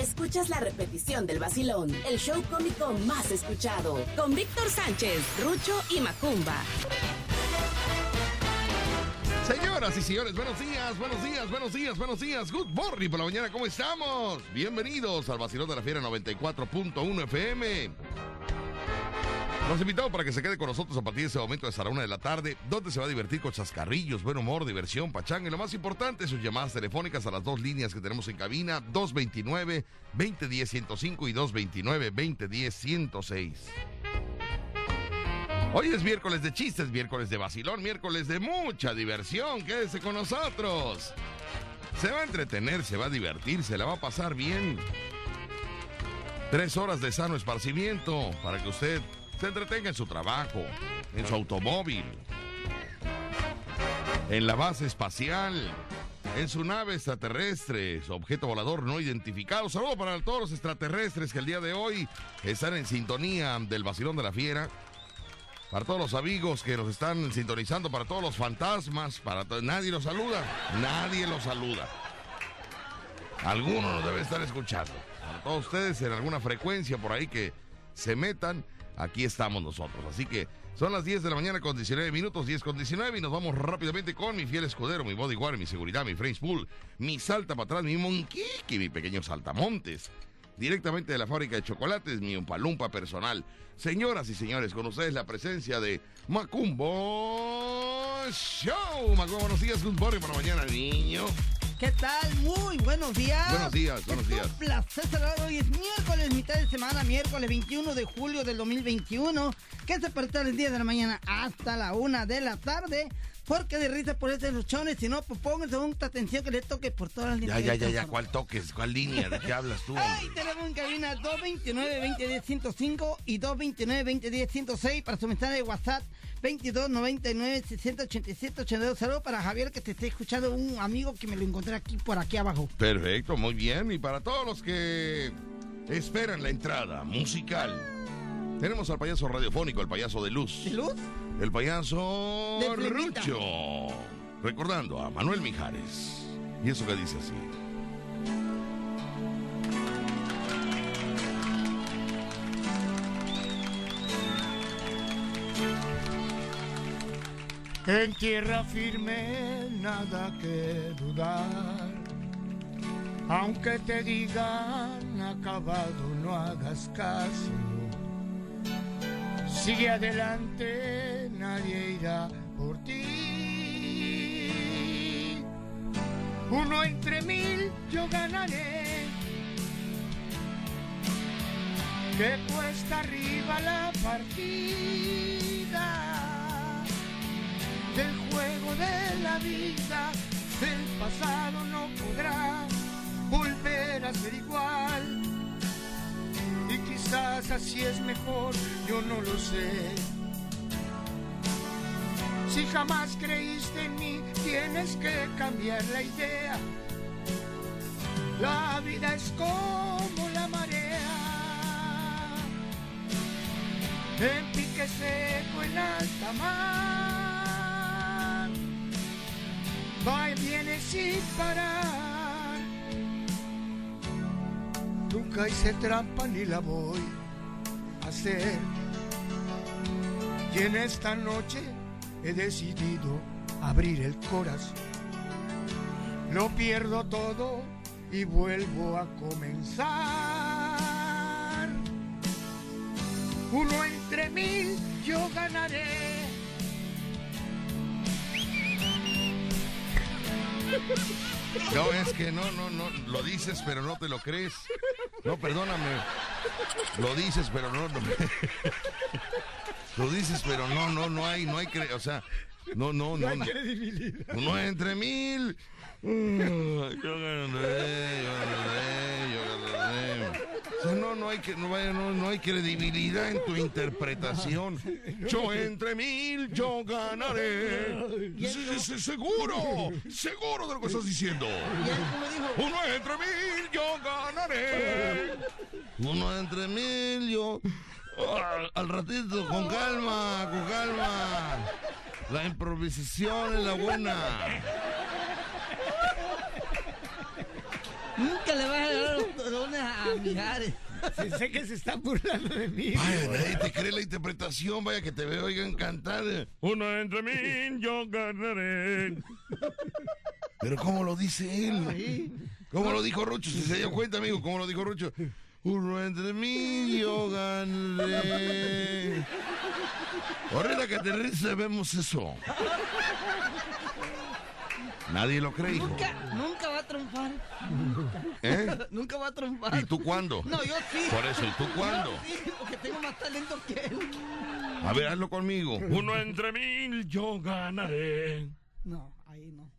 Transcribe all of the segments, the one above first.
escuchas la repetición del vacilón, el show cómico más escuchado, con Víctor Sánchez, Rucho y Macumba. Señoras y señores, buenos días, buenos días, buenos días, buenos días. Good morning por la mañana, ¿cómo estamos? Bienvenidos al vacilón de la fiera 94.1 FM. Los invitamos para que se quede con nosotros a partir de ese momento hasta la una de la tarde, donde se va a divertir con chascarrillos, buen humor, diversión, pachanga y lo más importante, sus llamadas telefónicas a las dos líneas que tenemos en cabina, 229-2010-105 y 229-2010-106. Hoy es miércoles de chistes, miércoles de vacilón, miércoles de mucha diversión. Quédese con nosotros. Se va a entretener, se va a divertir, se la va a pasar bien. Tres horas de sano esparcimiento para que usted se entretenga en su trabajo, en su automóvil, en la base espacial, en su nave extraterrestre, su objeto volador no identificado. Saludo para todos los extraterrestres que el día de hoy están en sintonía del vacilón de la fiera. Para todos los amigos que nos están sintonizando, para todos los fantasmas, para nadie los saluda, nadie los saluda. Alguno nos debe estar escuchando. Para todos ustedes en alguna frecuencia por ahí que se metan aquí estamos nosotros. Así que son las 10 de la mañana con 19 minutos, 10 con 19 y nos vamos rápidamente con mi fiel escudero, mi bodyguard, mi seguridad, mi French Pool, mi salta para atrás, mi monquique, mi pequeño saltamontes. Directamente de la fábrica de chocolates, mi umpalumpa personal. Señoras y señores, con ustedes la presencia de Macumbo Show. Macumbo, buenos días, good morning para mañana, niño. ¿Qué tal? Muy buenos días. Buenos días, buenos días. Un placer saludar. Hoy es miércoles, mitad de semana, miércoles 21 de julio del 2021. Que se parte el día de la mañana hasta la una de la tarde. Porque de risa por esos luchones, si no, pues pónganse mucha atención que le toque por todas las líneas. Ya, ya, ya, ya, ¿cuál toques? ¿Cuál línea? ¿De qué hablas tú? Ay, tenemos en cabina 229-2010-105 y 229-2010-106 para su mensaje de WhatsApp 2299-687-82. Saludos para Javier que te está escuchando, un amigo que me lo encontré aquí por aquí abajo. Perfecto, muy bien. Y para todos los que esperan la entrada musical, tenemos al payaso radiofónico, el payaso de luz. ¿De luz? El payaso Rucho. Recordando a Manuel Mijares. Y eso que dice así. En tierra firme nada que dudar. Aunque te digan acabado, no hagas caso. Sigue adelante, nadie irá por ti. Uno entre mil yo ganaré. Que cuesta arriba la partida del juego de la vida, el pasado no podrá volver a ser igual. Y quizás así es mejor, yo no lo sé. Si jamás creíste en mí, tienes que cambiar la idea. La vida es como la marea. En pique seco en alta mar. Va y viene sin parar. Nunca hice trampa ni la voy a hacer. Y en esta noche he decidido abrir el corazón. Lo pierdo todo y vuelvo a comenzar. Uno entre mil yo ganaré. No, es que no, no, no, lo dices, pero no te lo crees. No, perdóname. Lo dices, pero no, no. Lo dices, pero no, no, no hay, no hay, cre- o sea, no, no, no. no. Uno entre mil. Yo ganaré, yo ganaré, yo ganaré. O sea, no, no hay que, no, no, no hay credibilidad en tu interpretación. Yo entre mil, yo ganaré. Seguro, seguro de lo que estás diciendo. Uno entre mil, yo ganaré. Uno entre mil, yo. Al ratito, con calma, con calma. La improvisación es la buena. nunca le vas a dar Mijares. Sí, sé que se están burlando de mí. Vaya, nadie te cree la interpretación, vaya que te veo, oigan, cantar. Uno entre mí, yo ganaré. Pero ¿cómo lo dice él? ¿Cómo lo dijo Rucho? Si se dio cuenta, amigo, ¿cómo lo dijo Rucho? Uno entre mí, yo ganaré. Ahorita que aterrice vemos eso. Nadie lo cree, hijo. Nunca, nunca va a triunfar. ¿Eh? Nunca va a triunfar. ¿Y tú cuándo? No, yo sí. Por eso, ¿y tú cuándo? Yo sí, porque tengo más talento que él. A ver, hazlo conmigo. Uno entre mil, yo ganaré. No, ahí no.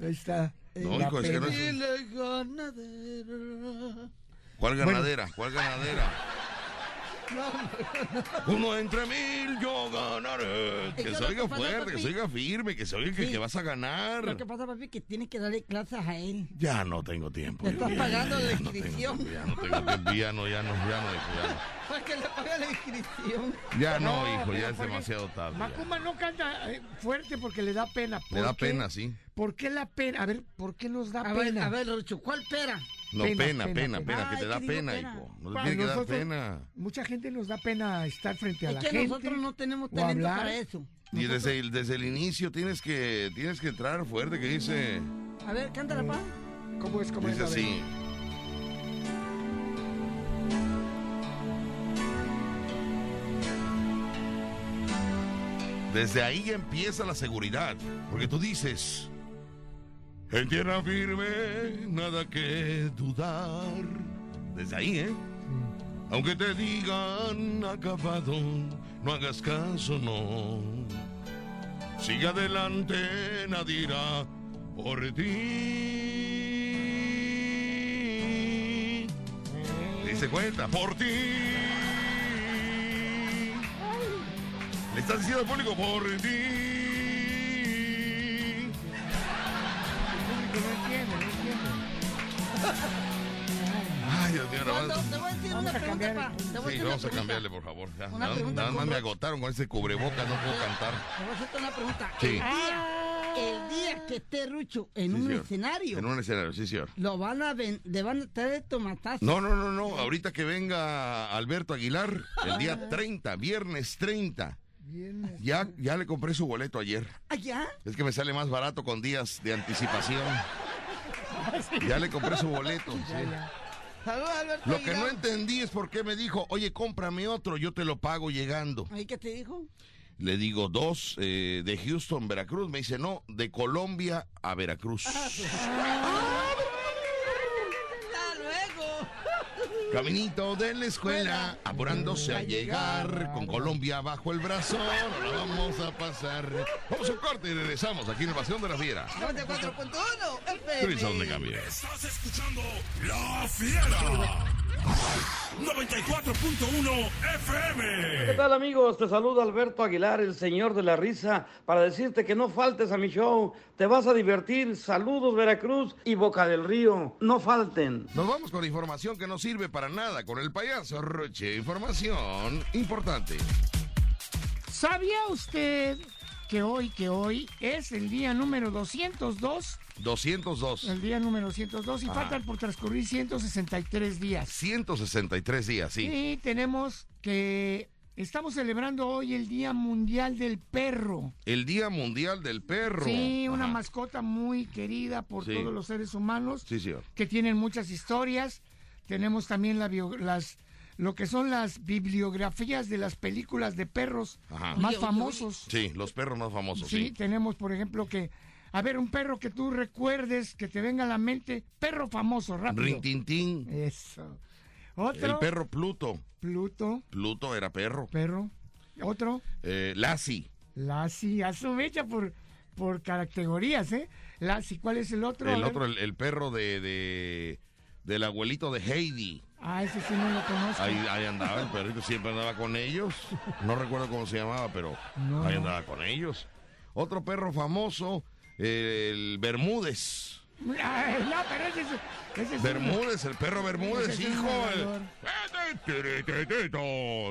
Ahí está. No, hijo, es que no es- ganadera. ¿Cuál ganadera? ¿Cuál ganadera? No, Uno entre mil, yo ganaré. Que se oiga fuerte, que se oiga firme, que se oiga que, Sí. que vas a ganar. Lo que pasa, papi, es que tienes que darle clases a él. Ya no tengo tiempo. Le estás ya- pagando la ya no tengo inscripción. tiempo, Ya no tengo tiempo, ya no, ya no, ya no, hijo, ya no. Pues que le paga la inscripción. Ya no, No, hijo, ya es demasiado tarde. ya. Macumba no canta eh, fuerte porque le da pena. Le da pena, sí. ¿Por qué la pena? A ver, ¿por qué nos da A pena? ver, a ver, Lucho, ¿cuál pera? No, Pena, pena, pena, pena, pena. pena, que te da ¿qué digo pena, pena? hijo. No te tiene que dar pena. Mucha gente nos da pena estar frente a Es la que gente. nosotros no tenemos talento hablar. para eso. Y desde el, desde el inicio tienes que, tienes que entrar fuerte, que dice, A ver, cántala, pa. ¿Cómo es? ¿Cómo dice es? Así. Desde ahí ya empieza la seguridad, porque tú dices, en tierra firme, nada que dudar. Desde ahí, ¿eh? Aunque te digan acabado, no hagas caso, no. Sigue adelante, nadie irá por ti. Dice cuenta, por ti. Le estás diciendo al público, por ti. Ay, Dios mío, nada más. Te voy a decir Vamos una a pregunta, cambiar pa. el- Te voy a Sí, decir una vamos a pregunta. cambiarle, por favor. Ya, Una Nada, pregunta nada más me agotaron con ese cubrebocas, no puedo cantar. Te voy a hacerte una pregunta. Sí. El día, el día que esté Rucho en Sí, un señor. escenario, En un escenario, sí, señor. lo van a ven, le van a traer tomatazo. No, no, no, no. Ahorita que venga Alberto Aguilar, el día 30, viernes 30. Viernes. Ya, ya le compré su boleto ayer. ¿Allá? Es que me sale más barato con días de anticipación. Ya le compré su boleto. sí. Ya, ya. Saludos, Alberto. Lo que no entendí es por qué me dijo, oye, cómprame otro, yo te lo pago llegando. ¿Ahí qué te dijo? Le digo dos eh, de Houston, Veracruz. Me dice, no, de Colombia a Veracruz. ¡Hasta luego! Caminito de la escuela, apurándose a llegar, con Colombia bajo el brazo, no la vamos a pasar. Vamos a un corte y regresamos aquí en el Pasión de la Fiera. 94.1 Tú dices dónde FM. cambia. Estás escuchando La Fiera. 94.1 FM. ¿Qué tal amigos? Te saluda Alberto Aguilar, el señor de la risa, para decirte que no faltes a mi show. Te vas a divertir. Saludos Veracruz y Boca del Río. No falten. Nos vamos con información que no sirve para nada con el payaso Roche. Información importante. ¿Sabía usted que hoy, que hoy es el día número 202? 202. El día número 202 y Ajá. faltan por transcurrir 163 días. 163 días, sí. Y tenemos que estamos celebrando hoy el Día Mundial del Perro. El Día Mundial del Perro. Sí, una Ajá. mascota muy querida por Sí. todos los seres humanos Sí, señor. que tienen muchas historias. Tenemos también la bio- las lo que son las bibliografías de las películas de perros Ajá. más famosos. Sí, los perros más famosos, Sí, sí. tenemos, por ejemplo, que, a ver, un perro que tú recuerdes, que te venga a la mente, perro famoso, rápido. Rintintín. Eso. Otro, El perro Pluto. Pluto, Pluto era perro. perro. Otro, Eh, Lassie. Lassie, a su mecha por, por categorías, ¿eh? Lassie, ¿cuál es el otro? El otro, el, el perro de, de- del abuelito de Heidi. Ah, ese sí no lo conozco. Ahí, ahí andaba, el perrito siempre andaba con ellos. No recuerdo cómo se llamaba, pero No, ahí andaba con ellos. Otro perro famoso, el Bermúdez. Ay, no, pero ese es... Ese es Bermúdez, el perro Bermúdez, Ese hijo. el-. Tirititito,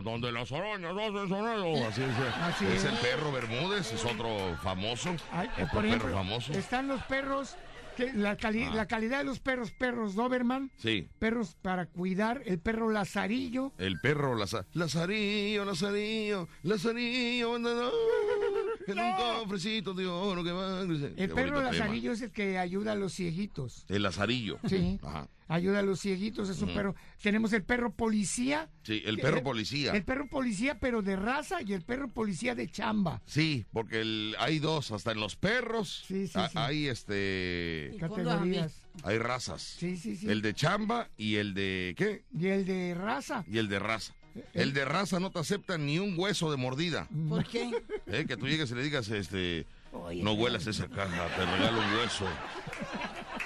Donde las arañas hacen sonido. Así es. Así es es. el perro Bermúdez, es otro famoso. Ay, eh, otro por perro famoso. están los perros que la, cali- Ah. la calidad de los perros, perros Doberman, Sí. perros para cuidar, el perro Lazarillo, El perro Laza- Lazarillo, Lazarillo, Lazarillo, andador, en un cofrecito de oro que va. el perro tema. Lazarillo es el que ayuda a los cieguitos. El Lazarillo. Sí. Ajá. Ayuda a los cieguitos, es un perro. Tenemos el perro policía. Sí, el perro policía. El perro policía, pero de raza, y el perro policía de chamba. Sí, porque el- hay dos, hasta en los perros Sí, sí, sí. hay este Categorías. hay razas. Sí, sí, sí. El de chamba y el de ¿qué? Y el de raza. Y el de raza. El de raza no te acepta ni un hueso de mordida. ¿Por qué? ¿eh? Que tú llegues y le digas, este, no huelas esa caja, te regalo un hueso.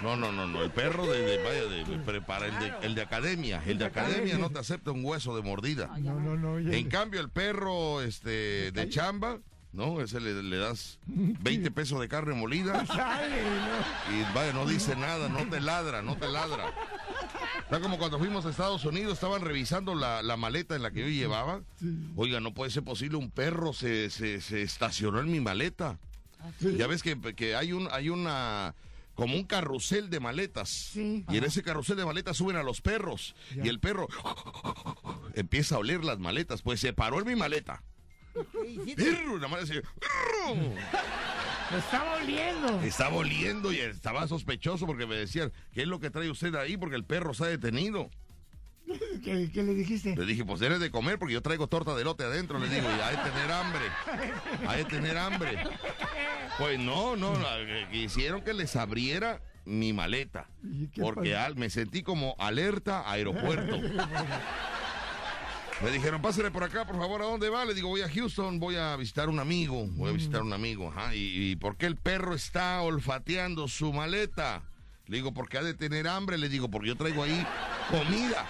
No, no, no, no. El perro de, de- vaya, de, de prepara, el de, el de academia. El de academia no te acepta un hueso de mordida. No, no, no. En cambio, el perro este, de chamba, ¿no? Ese le, le das 20 pesos de carne molida y vaya, no dice nada, no te ladra, no te ladra. Está como cuando fuimos a Estados Unidos, estaban revisando la, la maleta en la que yo llevaba. Oiga, no puede ser posible, un perro se, se, se estacionó en mi maleta. Ya ves que, que hay un hay una como un carrusel de maletas. Sí. Y en ese carrusel de maletas suben a los perros. Ya. Y el perro empieza a oler las maletas. Pues se paró en mi maleta. Perro, nada más decía, "Perro". Lo estaba oliendo. Estaba oliendo y estaba sospechoso porque me decían, ¿qué es lo que trae usted ahí? Porque el perro se ha detenido. ¿Qué, qué le dijiste? Le dije, pues eres de comer porque yo traigo torta de lote adentro. Le digo, y hay de tener hambre. Hay de tener hambre. Pues no, no, quisieron que les abriera mi maleta. ¿Y qué Porque al- me sentí como alerta aeropuerto. Me dijeron, pásale por acá, por favor, ¿a dónde va? Le digo, voy a Houston, voy a visitar un amigo, voy a visitar un amigo. Ajá, ¿y, y por qué el perro está olfateando su maleta? Le digo, porque ha de tener hambre. Le digo, porque yo traigo ahí comida.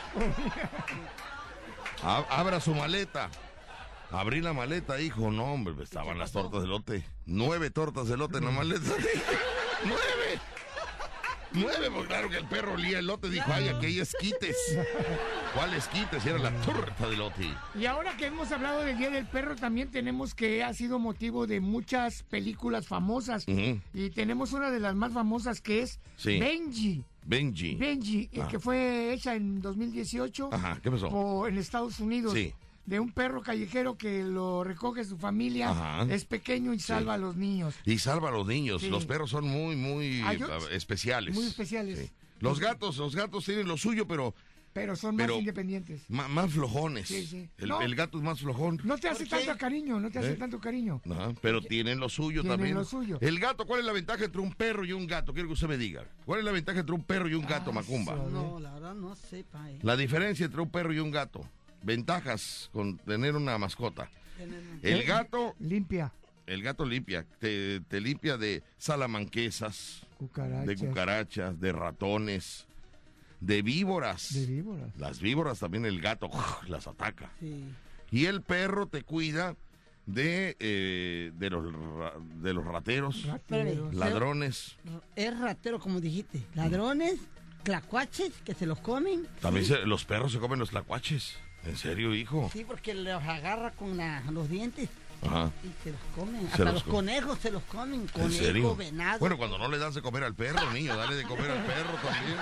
Abra su maleta. Abrí la maleta, hijo. No, hombre, estaban las tortas de lote. Nueve tortas de lote en la maleta. ¡Nueve! Nueve, pues claro que el perro olía el lote. Dijo, ay, aquí hay esquites. ¿Cuál esquites? Era la torta de lote. Y ahora que hemos hablado del Día del Perro, también tenemos que ha sido motivo de muchas películas famosas. Y tenemos una de las más famosas que es Sí. Benji. Benji. Benji, eh, Ah. que fue hecha en 2018 Ajá, ¿qué pasó? por- en Estados Unidos. Sí. De un perro callejero que lo recoge su familia, Ajá. es pequeño y salva a los niños. Y salva a los niños. Sí. Los perros son muy, muy Ah, eh, especiales. Muy especiales. Sí. Los gatos, los gatos tienen lo suyo, pero Pero son Pero- más independientes. más flojones. Sí, sí. El, No. el gato es más flojón. No te hace tanto cariño, no te hace ¿Eh? tanto cariño. Ajá, pero tienen lo suyo Tienen también. lo suyo. El gato, ¿cuál es la ventaja entre un perro y un gato? Quiero que usted me diga. ¿Cuál es la ventaja entre un perro y un gato, Macumba? No, la verdad no sé, pa. eh. La diferencia entre un perro y un gato. Ventajas con tener una mascota. El gato, Limpia. el gato limpia, te, te limpia de salamanquesas, Cucarachas. de cucarachas, de ratones, de víboras. De víboras. Las víboras también el gato las ataca. Sí. Y el perro te cuida de, eh, de, los, de los rateros, Rateros. ladrones. Es ratero, como dijiste. Ladrones, clacuaches, que se los comen. También se- los perros se comen los tlacuaches. ¿En serio, hijo? Sí, porque los agarra con la- los dientes Ajá. y se los comen. Hasta los los co- conejos se los comen. ¿En Conejo, serio? venado. Bueno, cuando no le das de comer al perro, niño, dale de comer al perro también.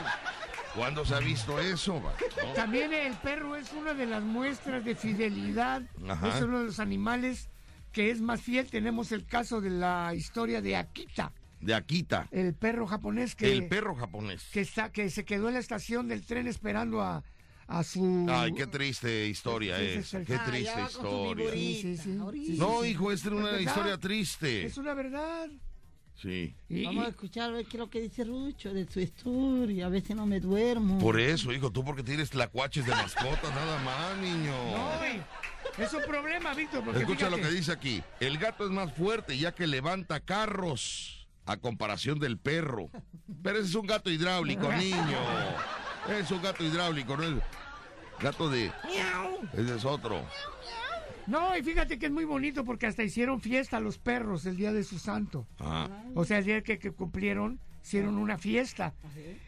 ¿Cuándo se ha visto eso? ¿No? También el perro es una de las muestras de fidelidad. Ajá. Es uno de los animales que es más fiel. Tenemos el caso de la historia de Akita, De Akita, el perro japonés que, el perro japonés. que, está, que se quedó en la estación del tren esperando a, a su... Ay, qué triste historia es. Qué Ah, triste historia. viborita, Sí, sí, sí. ahorita. No, hijo, esta es una verdad. historia triste. Es una verdad. Sí. Y- Vamos a escuchar a ver qué es lo que dice Rucho de su historia. A veces no me duermo. Por eso, hijo, tú porque tienes tlacuaches de mascota, nada más, niño. Ay, es un problema, Víctor, Escucha lo que dice aquí. El gato es más fuerte ya que levanta carros a comparación del perro. Pero ese es un gato hidráulico, niño. Es un gato hidráulico, no es gato de... Ese es otro. No, y fíjate que es muy bonito porque hasta hicieron fiesta a los perros el día de su santo. Ah, O sea, el día que, que cumplieron, hicieron una fiesta.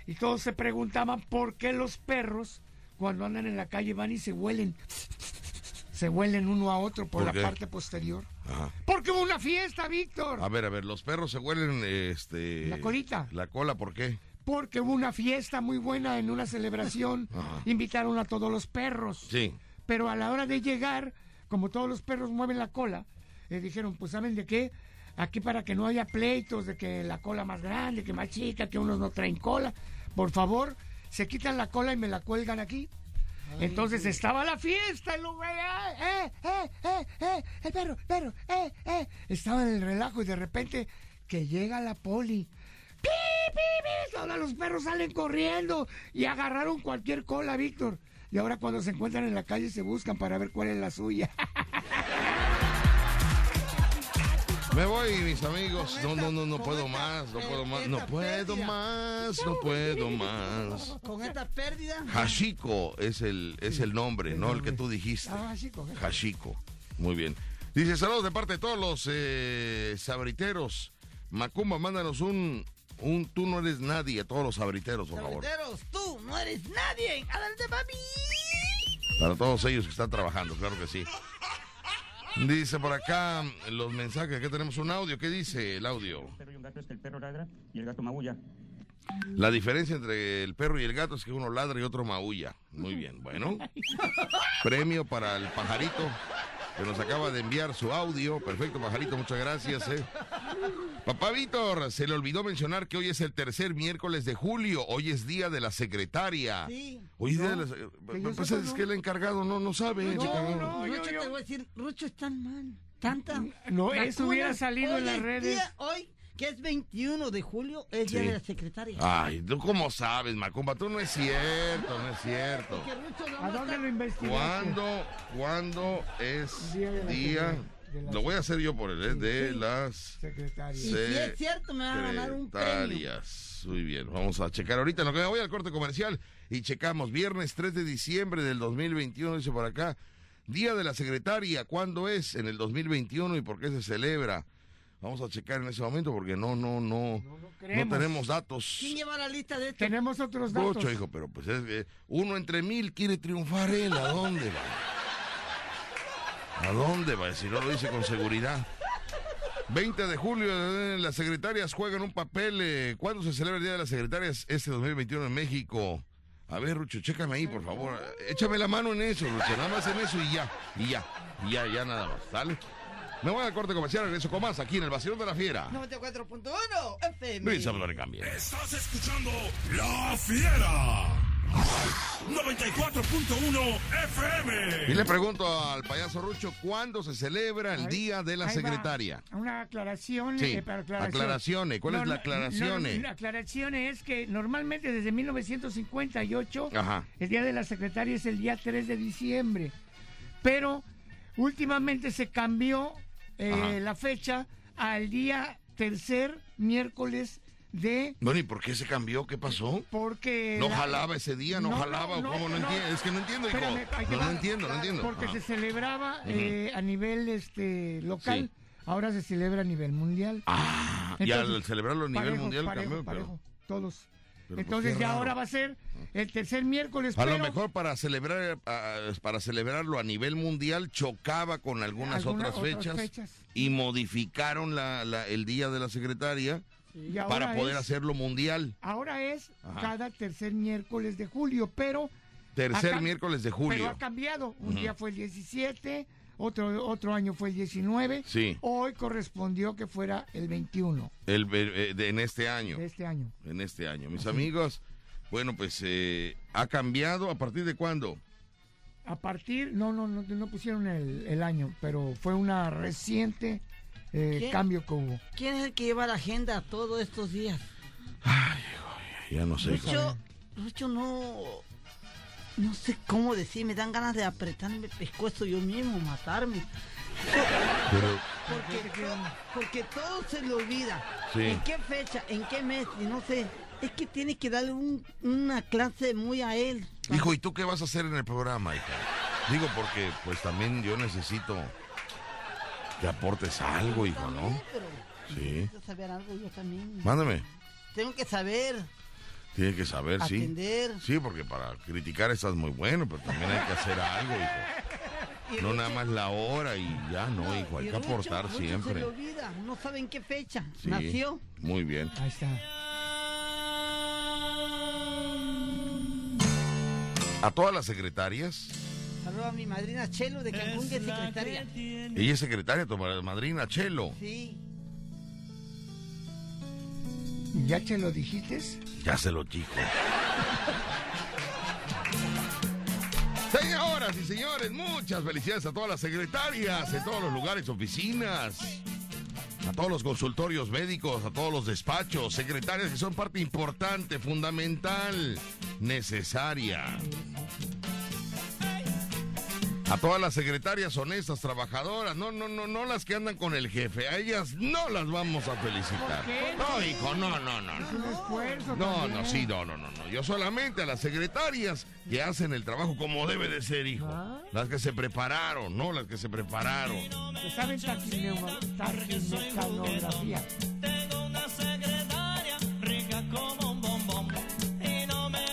Y todos se preguntaban por qué los perros, cuando andan en la calle, van y se huelen. Se huelen uno a otro por, ¿Por la qué? parte posterior. Ajá. Porque hubo una fiesta, Víctor. A ver, a ver, los perros se huelen, este... La colita. La cola, ¿por qué? Porque hubo una fiesta muy buena en una celebración. Ajá. Invitaron a todos los perros. Sí. Pero a la hora de llegar, como todos los perros mueven la cola, le dijeron, pues ¿saben de qué? Aquí para que no haya pleitos de que la cola más grande, que más chica, que unos no traen cola, por favor, se quitan la cola y me la cuelgan aquí. Entonces estaba la fiesta, luego, eh, eh, eh, eh, eh, el perro, el perro, eh, eh. Estaba en el relajo y de repente que llega la poli. ¡Pi, pi, pi! Ahora los perros salen corriendo y agarraron cualquier cola, Víctor. Y ahora cuando se encuentran en la calle se buscan para ver cuál es la suya. Me voy, mis amigos. No, no, no, no puedo más, no puedo más, no puedo más, no puedo más. Con esta pérdida. Hashiko es el, es el nombre, ¿no? El que tú dijiste. Ah. Hashiko. Muy bien. Dice, saludos de parte de todos los eh, sabriteros. Macumba, mándanos un, un tú no eres nadie a todos los sabriteros, por favor. Sabriteros, tú no eres nadie. Adelante, papi. Para todos ellos que están trabajando, claro que sí. Dice por acá los mensajes, que tenemos un audio. ¿Qué dice el audio? El perro y un gato es que el perro ladra y el gato maulla. La diferencia entre el perro y el gato es que uno ladra y otro maulla. Muy bien, bueno. Premio para el pajarito que nos acaba de enviar su audio. Perfecto, pajarito, muchas gracias. eh. Papá Víctor, se le olvidó mencionar que hoy es el tercer miércoles de julio. Hoy es día de la secretaria. Sí. Hoy es día de la que secretaria. yo Pues sepa, es no. que el encargado no, no sabe. No, chica, no, no. yo- Rucho, yo- te voy a decir, Rucho es tan mal, tanta. No, eso hubiera salido Hoy en las es redes. día- hoy, que es 21 de julio, es día de la secretaria. Ay, ¿tú cómo sabes, Macumba? Tú no es cierto, no es cierto. No ¿A dónde lo investigaste? ¿Cuándo, cuándo es Día de la día? secretaria. De la Lo voy a hacer yo por él, ¿eh? de Sí. las Secretaria. Y si es cierto, me va a ganar un premio. secretarias. Muy bien, vamos a checar ahorita. en Lo que me voy al corte comercial y checamos. Viernes 3 de diciembre del 2021, dice por acá. Día de la secretaria, ¿cuándo es? En el 2021 y por qué se celebra. Vamos a checar en ese momento porque no, no, no, No no tenemos datos. ¿Quién lleva la lista de esto? Tenemos otros datos. Mucho, hijo, pero pues es que uno entre mil quiere triunfar él. ¿A dónde va? ¿A dónde va? Si no lo dice con seguridad. 20 de julio, eh, las secretarias juegan un papel. eh, ¿Cuándo se celebra el Día de las Secretarias este 2021 en México? A ver, Rucho, chécame ahí, por favor. Échame la mano en eso, Rucho. Nada más en eso y ya. Y ya. Y ya, ya nada más. ¿Sale? Me voy al corte comercial, regreso con más aquí en el Vacilón de la Fiera. 94.1 FM. Luis Abdul Cambia. Estás escuchando La Fiera. 94.1 FM. Y le pregunto al payaso Rucho, ¿cuándo se celebra el Día de la. Secretaria? Una aclaración. Sí, eh, para aclaración. aclaraciones. ¿Cuál es la no, aclaraciones? La aclaración es que normalmente desde 1958 Ajá. el Día de la Secretaria es el día 3 de diciembre. Pero últimamente se cambió eh, la fecha al día tercer miércoles de... Bueno, ¿y por qué se cambió? ¿Qué pasó? Porque... ¿No la- jalaba ese día? ¿No, No, jalaba? no, ¿o ¿Cómo no, no. entiendo? Es que no entiendo, hijo. Espérame, No, entiendo, no entiendo. Porque se celebraba eh, a nivel este local, Sí. ahora se celebra a nivel mundial. Ah, y al celebrarlo a nivel parejo, mundial parejo, cambió, pero- parejo, todos. Pero Entonces ya raro. ahora va a ser el tercer miércoles. A lo pero mejor para celebrar para celebrarlo a nivel mundial chocaba con algunas alguna- otras fechas, fechas. y modificaron la, la- el día de la secretaria para poder es- hacerlo mundial. Ahora es Ajá. cada tercer miércoles de julio, pero Tercer Acá- miércoles de pero julio. ha cambiado. Un día fue el 17, otro otro año fue el 19. Sí. Hoy correspondió que fuera el 21 El, eh, de- en este año. de este año. en este año. Mis amigos, bueno, pues eh, ha cambiado a partir de cuándo? A partir, no, no, no, no pusieron el, el año, pero fue una reciente eh, cambio que hubo. ¿Quién es el que lleva la agenda todos estos días? Ya no sé. Rucho, Rucho no... No sé cómo decir, me dan ganas de apretarme el pescuezo yo mismo, matarme. Pero, Porque, porque todo se le olvida. Sí. ¿En qué fecha? ¿En qué mes? Y no sé. Es que tiene que darle un- una clase muy a él. hijo, ¿y tú qué vas a hacer en el programa, hija? Digo, porque pues también yo necesito que aportes algo, hijo, ¿no? Pero Sí. necesito saber algo yo también. Mándame. Tengo que saber, Tiene que saber, sí. atender. Sí, porque para criticar estás muy bueno, pero también hay que hacer algo, hijo. No Rucho- nada más la hora y ya, no, hijo, hay que Rucho- aportar Rucho Se siempre. le olvida, no saben qué fecha Sí, nació. Muy bien. Ahí está. A todas las secretarias, Saludos a mi madrina Chelo de Cancún, que es secretaria. ella es secretaria, tu madrina Chelo. Sí. ¿Ya te lo dijiste? Ya se lo dijo. Señoras y señores, muchas felicidades a todas las secretarias en todos los lugares, oficinas, a todos los consultorios médicos, a todos los despachos, secretarias que son parte importante, fundamental, necesaria. A todas las secretarias honestas, trabajadoras, no, no, no, no las que andan con el jefe, a ellas no las vamos a felicitar. ¿Por qué? No, hijo, no, no, no, no. Es un esfuerzo. No, también. no, sí, no, no, no, no. Yo solamente a las secretarias que hacen el trabajo como debe de ser, hijo. Ah. Las que se prepararon, no las que se prepararon. Saben.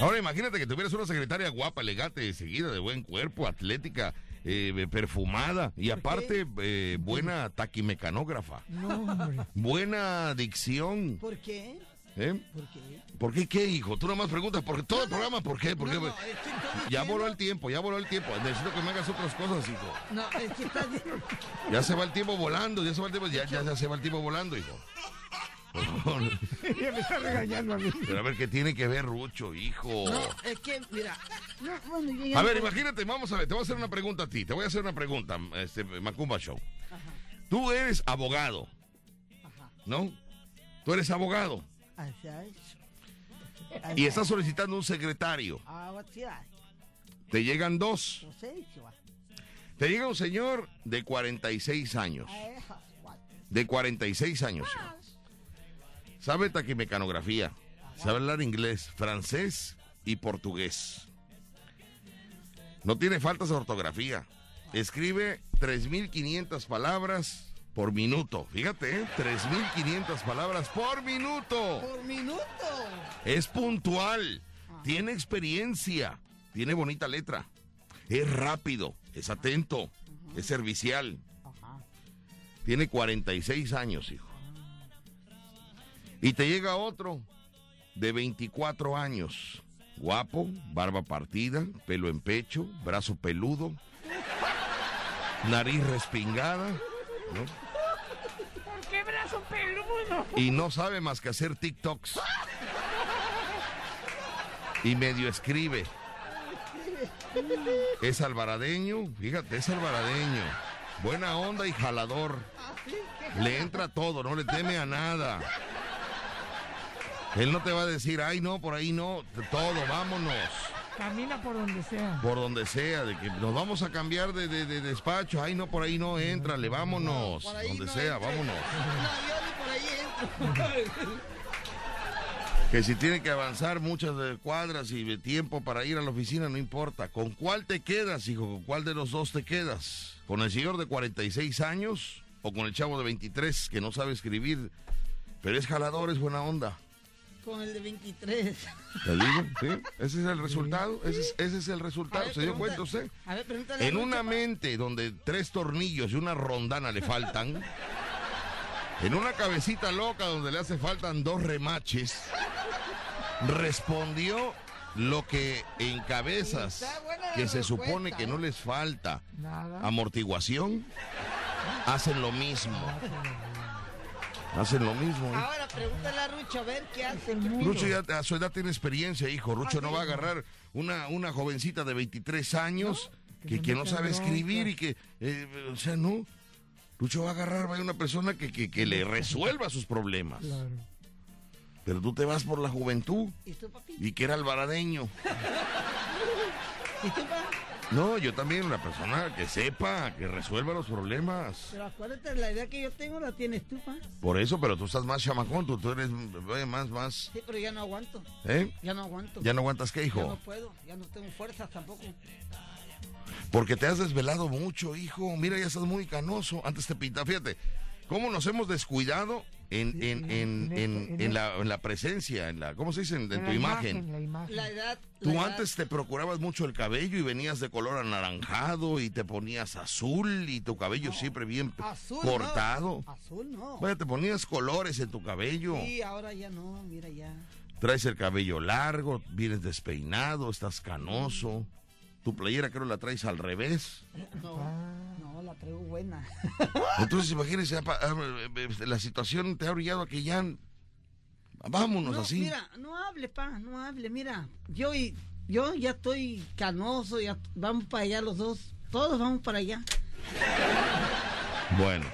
Ahora imagínate que tuvieras una secretaria guapa, elegante, seguida, de buen cuerpo, atlética, eh, perfumada y aparte eh, buena taquimecanógrafa, No, hombre. buena dicción. ¿Por qué? ¿eh? ¿Por qué? ¿Por qué qué, hijo? Tú nomás preguntas, porque todo el programa, ¿por qué? ¿Por qué? No, no, es que estoy Ya voló el tiempo, ya voló el tiempo. Necesito que me hagas otras cosas, hijo. No, es que diciendo... Ya se va el tiempo volando, ya se va el tiempo, ya, ya, ya se va el tiempo volando, hijo. Por favor. Ya me está regañando a mí. Pero a ver qué tiene que ver Rucho, hijo. No, es que, mira... No, bueno, yo ya A ver, puedo- imagínate, vamos a ver, te voy a hacer una pregunta a ti, te voy a hacer una pregunta, este Macumba Show. Tú eres abogado, ¿no? Tú eres abogado Así es. y estás solicitando un secretario. Ah? Te llegan dos. Te llega un señor de 46 años. Ah? De 46 años. Sabe taquimecanografía. Sabe hablar inglés, francés y portugués. No tiene faltas de ortografía. Escribe 3.500 palabras por minuto. Fíjate, ¿eh? 3.500 palabras por minuto. Por minuto. Es puntual. Tiene experiencia. Tiene bonita letra. Es rápido. Es atento. Es servicial. Ajá. Tiene 46 años, hijo. Y te llega otro de 24 años. Guapo, barba partida, pelo en pecho, brazo peludo, nariz respingada, ¿no? ¿Por qué brazo peludo? Y no sabe más que hacer TikToks. Y medio escribe. Es alvaradeño, fíjate, es alvaradeño. Buena onda y jalador. Le entra todo, no le teme a nada. Él no te va a decir, ay no, por ahí no, todo, vámonos. Camina por donde sea. Por donde sea, de que nos vamos a cambiar de, de- de despacho, ay no, por ahí no, éntrale, vámonos. Por ahí Donde no sea, entre. vámonos. No, yo ni por ahí entro. Que si tiene que avanzar muchas de cuadras y de tiempo para ir a la oficina, no importa. ¿Con cuál te quedas, hijo? ¿Con cuál de los dos te quedas? ¿Con el señor de 46 años o con el chavo de 23 que no sabe escribir? Pero es jalador, es buena onda. Con el de 23. ¿Te digo? ¿Sí? Ese es el resultado. Ese es, ese es el resultado. Ver, ¿Se dio cuenta usted? A ver, pregúntale. En una mente donde tres tornillos y una rondana le faltan, en una cabecita loca donde le hace faltan dos remaches, respondió lo que en cabezas que se supone que ¿eh? no les falta Nada. amortiguación, hacen lo mismo. Hacen lo mismo. ¿eh? Ahora pregúntale a Rucho a ver qué hace. Rucho ya a su edad tiene experiencia, hijo. Rucho no va a agarrar una, una jovencita de 23 años que, que no sabe escribir y que, eh, o sea, no. Lucho va a agarrar a una persona que, que, que le resuelva sus problemas. Claro. Pero tú te vas por la juventud ¿Y tú, papi? y que era alvaradeño. ¿Y tú, pa? No, yo también, una persona que sepa, que resuelva los problemas. Pero acuérdate, la idea que yo tengo la tienes tú, pa. Por eso, pero tú estás más chamacón, tú, tú eres más, más. Sí, pero ya no aguanto. ¿Eh? Ya no aguanto. ¿Ya no aguantas qué, Ya no hijo? puedo. Ya no tengo fuerzas tampoco. Porque te has desvelado mucho, hijo. Mira, ya estás muy canoso. Antes te pintaba, fíjate, cómo nos hemos descuidado en, en, en, en, en la, en la presencia, en la, ¿cómo se dice? En, en En tu la imagen. La imagen. La edad. la Tú edad. antes te procurabas mucho el cabello y venías de color anaranjado y te ponías azul y tu cabello siempre bien Azul, cortado. no. Azul no. Bueno, te ponías colores en tu cabello. Sí, ahora ya no, mira ya. Traes el cabello largo, vienes despeinado, estás canoso. Tu playera creo la traes al revés. No, no, la traigo buena. Entonces imagínese, apa- ah, la situación te ha orillado a que ya... Vámonos No, así. Mira, no hable, pa, no hable, mira. Yo y yo ya estoy canoso, ya vamos para allá los dos. Todos vamos para allá. Bueno.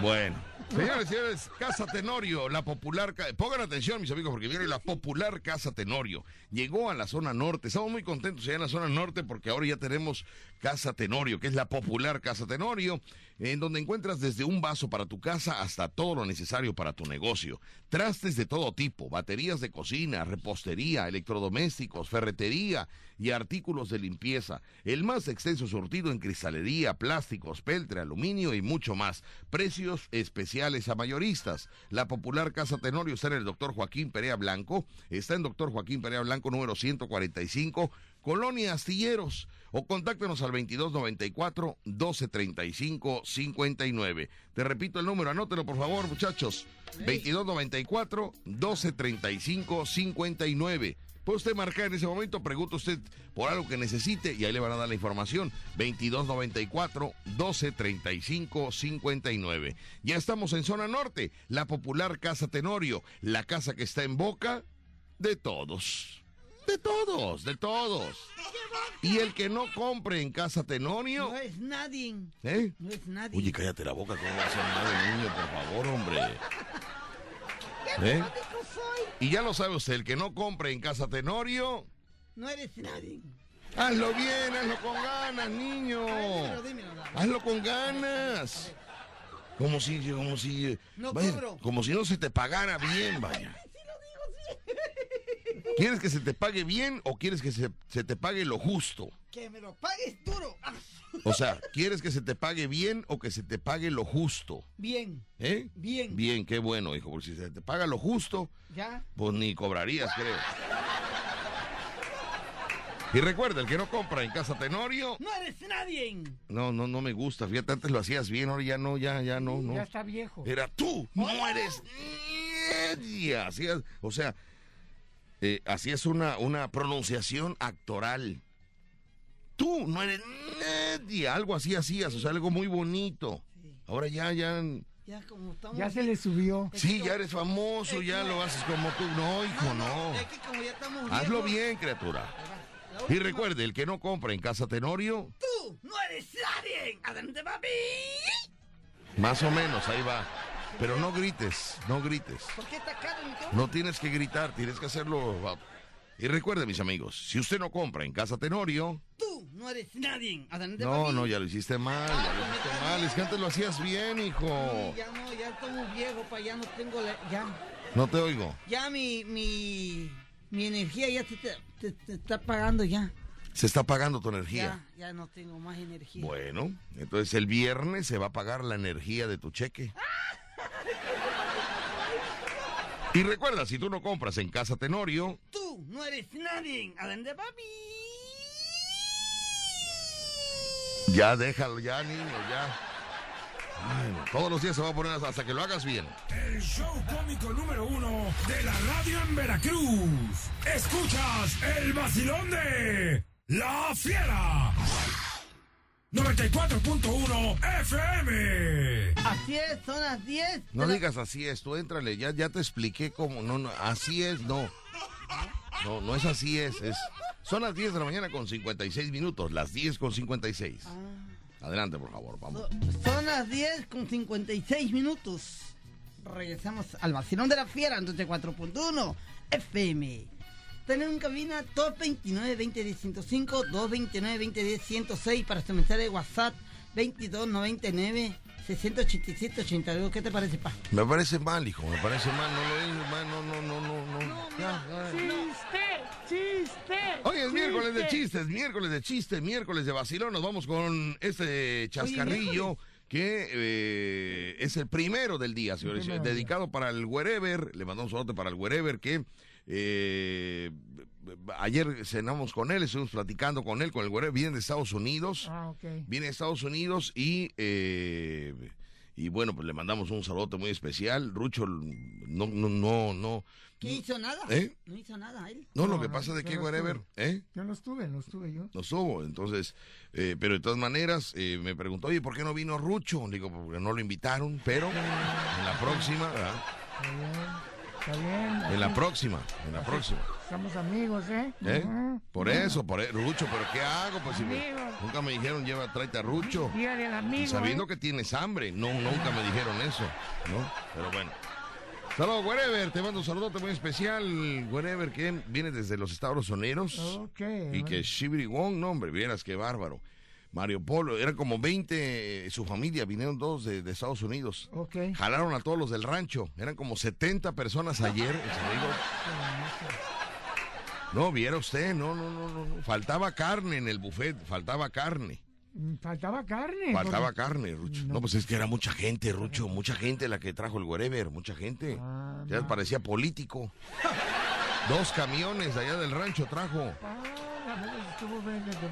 Bueno. Señores señores, Casa Tenorio, la popular... Pongan atención, mis amigos, porque viene la popular Casa Tenorio. Llegó a la zona norte. Estamos muy contentos allá en la zona norte porque ahora ya tenemos Casa Tenorio, que es la popular Casa Tenorio, en donde encuentras desde un vaso para tu casa hasta todo lo necesario para tu negocio. Trastes de todo tipo, baterías de cocina, repostería, electrodomésticos, ferretería y artículos de limpieza. El más extenso surtido en cristalería, plásticos, peltre, aluminio y mucho más. Precios especiales a mayoristas. La popular Casa Tenorio está en el doctor Joaquín Perea Blanco. Está en doctor Joaquín Perea Blanco número 145. Colonia Astilleros o contáctanos al 2294 1235 59. Te repito el número, anótelo por favor, muchachos. 2294 1235 59. Puede usted marcar en ese momento, pregunta usted por algo que necesite y ahí le van a dar la información. 2294 1235 59. Ya estamos en zona norte, la popular Casa Tenorio, la casa que está en boca de todos. De todos, de todos. Y el que no compre en Casa Tenorio, No es nadie. ¿eh? No es nadie. Oye, cállate la boca, ¿cómo va a ser nada niño, por favor, hombre? ¿Eh? Y ya lo sabe usted, el que no compre en Casa Tenorio, No eres nadie. hazlo bien, hazlo con ganas, niño. Dímelo, dímelo, dale. Hazlo con ganas. Como si, como si, No vaya, como si no se te pagara bien, vaya. ¿Quieres que se te pague bien o quieres que se, se te pague lo justo? Que me lo pagues duro. O sea, ¿quieres que se te pague bien o que se te pague lo justo? Bien, ¿Eh? bien. Bien, qué bueno, hijo, porque si se te paga lo justo, Ya. pues ni cobrarías, creo. Y recuerda, el que no compra en Casa Tenorio, No eres nadie. no, no, no me gusta. Fíjate, antes lo hacías bien, ahora ya no, ya, ya no, no. Ya está viejo. Era tú, no eres nadie. O sea, eh, hacías una, una pronunciación actoral. Tú no eres nadie. Algo así hacías, o sea, algo muy bonito. Ahora ya, ya. Ya como estamos. Ya se le subió. Sí, ya eres famoso, ya lo haces como tú. No, hijo, no. Es que como ya estamos Hazlo viejos, bien, criatura. Y recuerde, el que no compra en Casa Tenorio, Tú no eres nadie. Adelante, papi. más o menos, ahí va. Pero no grites, no grites. ¿Por qué micrófono? No tienes que gritar, tienes que hacerlo. Y recuerde, mis amigos, si usted no compra en Casa Tenorio, Tú no eres nadie. Adelante, no, papi. no, ya lo hiciste mal, ya lo hiciste mal. Es que antes lo hacías bien, hijo. Sí, Ya no, ya estamos viejos, pa, ya no tengo la, ya, No te oigo. ya mi, mi, mi energía ya te, te- te- te está pagando ya. Se está pagando tu energía. Ya, ya no tengo más energía. Bueno, entonces el viernes se va a pagar la energía de tu cheque. Y recuerda, si tú no compras en Casa Tenorio, Tú no eres nadie. Adelante, papi. ya déjalo, ya niño, ya. Ay, todos los días se va a poner hasta que lo hagas bien. El show cómico número uno de la radio en Veracruz. Escuchas el vacilón de La Fiera. 94.1 FM. Así es, son las 10. No la- digas así es, tú éntrale, ya, ya te expliqué cómo, no, no, así es, no. No, no es así es, es. Son las 10 de la mañana con 56 minutos, las 10 con 56. Adelante, por favor, vamos. So- Son las 10 con 56 minutos. Regresamos al vacilón de la fiera, 94.1 FM. Tenemos en cabina 229 20 105 229 20 106 para su mensaje de WhatsApp 2299 687 82. ¿Qué te parece, pa? Me parece mal, hijo, me parece mal, no lo es, mal, no, no, no, no, no. Ya, ya. ¡Chiste! ¡Chiste! Hoy es miércoles de chistes, miércoles de chiste, miércoles de vacilón. Nos vamos con este chascarrillo que eh, es el primero del día, señores, dedicado para el wherever, le mandamos un saludo para el wherever que eh, ayer cenamos con él, estuvimos platicando con él, con el wherever, viene de Estados Unidos, Ah, viene de Estados Unidos y eh, y bueno, pues le mandamos un saludo muy especial, Rucho, no, no, no, no, ¿Qué hizo nada? ¿Eh? No hizo nada él. no, lo que no, pasa de yo que estuve. ¿eh? Yo no estuve, no estuve yo. no subo. Entonces, eh, pero de todas maneras, eh, me preguntó, oye, ¿por qué no vino Rucho? Digo, porque no lo invitaron, pero en la próxima, ¿verdad? Está bien. En la próxima, en la próxima. Somos amigos, ¿eh? ¿Eh? Por eso, por eso, Rucho, pero ¿qué hago? Pues si me- nunca me dijeron, lleva, tráete a Rucho. Día del amigo. Y sabiendo ¿eh? que tienes hambre, no, nunca me dijeron eso, ¿no? Pero bueno. Saludos, Wherever, te mando un saludote muy especial, Wherever, que viene desde los Estados Unidos. Ok. Y que Shibiri Wong, no hombre, vieras qué bárbaro. Mario Polo, eran como 20, eh, su familia, vinieron todos de, de Estados Unidos. Ok. Jalaron a todos los del rancho, eran como 70 personas ayer. No, viera usted, no, no, no, no. Faltaba carne en el buffet, faltaba carne. Mm, Faltaba carne. Faltaba porque- carne, Rucho. No. No. pues es que era mucha gente, Rucho, mucha gente la que trajo el wherever, mucha gente. Ah, ya parecía político. Dos camiones allá del rancho trajo. Ah,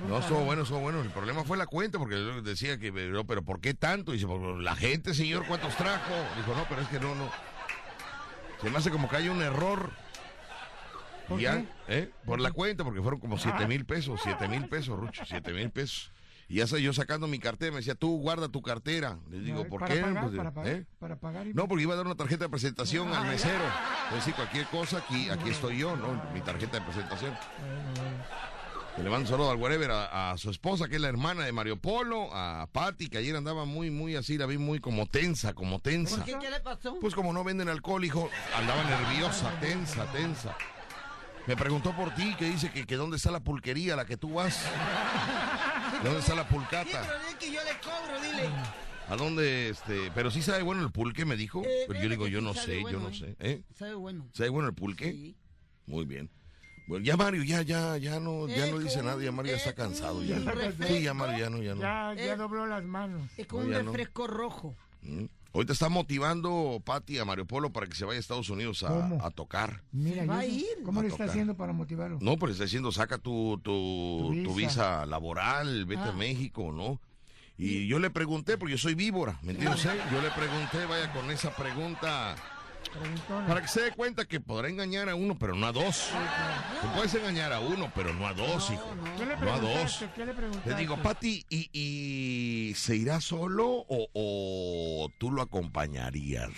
No, estuvo bueno, estuvo bueno. El problema fue la cuenta, porque yo decía que, pero, pero ¿por qué tanto? Dice, "Pues, la gente, señor, ¿cuántos trajo? Dijo, no, pero es que no, no. Se me hace como que hay un error. ¿Por Y ya, qué? ¿eh? Por la cuenta, porque fueron como siete mil pesos, siete mil pesos, Rucho, siete mil pesos. Y ya sé, yo sacando mi cartera, me decía, tú guarda tu cartera. Le digo, No, ¿por para qué? Pagar, Pues, para, pagar, ¿eh? para pagar y- No, porque iba a dar una tarjeta de presentación Ah, al mesero. Es decir, cualquier cosa, aquí, aquí estoy yo, ¿no? Mi tarjeta de presentación. Bueno, bueno. Que le mando saludo al wherever a, a su esposa, que es la hermana de Mario Polo, a Patty, que ayer andaba muy, muy así, la vi muy como tensa, como tensa. ¿Por qué? ¿Qué le pasó? Pues como no venden alcohol, hijo, andaba nerviosa, tensa, tensa. Me preguntó por ti, que dice que, que dónde está la pulquería la que tú vas. ¿Dónde está la Sí, pulcata? pero dile que yo le cobro, dile. ¿A dónde, este? Pero sí sabe bueno el pulque, me dijo. Eh, Pero yo fíjate digo, yo no sé, bueno, yo no ¿eh? sé. ¿Eh? Sabe bueno. ¿Sabe bueno el pulque? Sí. Muy bien. Bueno, ya Mario, ya, ya, ya no, ya no dice nada, ya Mario ya está cansado ya. Sí, ya Mario ya no, ya no. Ya, ya dobló las manos. Es con No, un no. refresco rojo. Mm. Ahorita está motivando Patti a Mario Polo para que se vaya a Estados Unidos a, a tocar. Mira, va ¿y a ir. ¿Cómo le está tocar. haciendo para motivarlo? No, pues está diciendo, saca tu, tu, Tu tu visa. laboral, vete Ah. a México, ¿no? Y yo le pregunté, porque yo soy víbora, ¿me entiendes? eh? Yo le pregunté, vaya con esa pregunta. Para que se dé cuenta que podrá engañar a uno, pero no a dos. Tú puedes engañar a uno, pero no a dos, hijo. ¿Qué le No a dos. ¿Qué le? Le digo, Pati, ¿y, y se irá solo o, o tú lo acompañarías?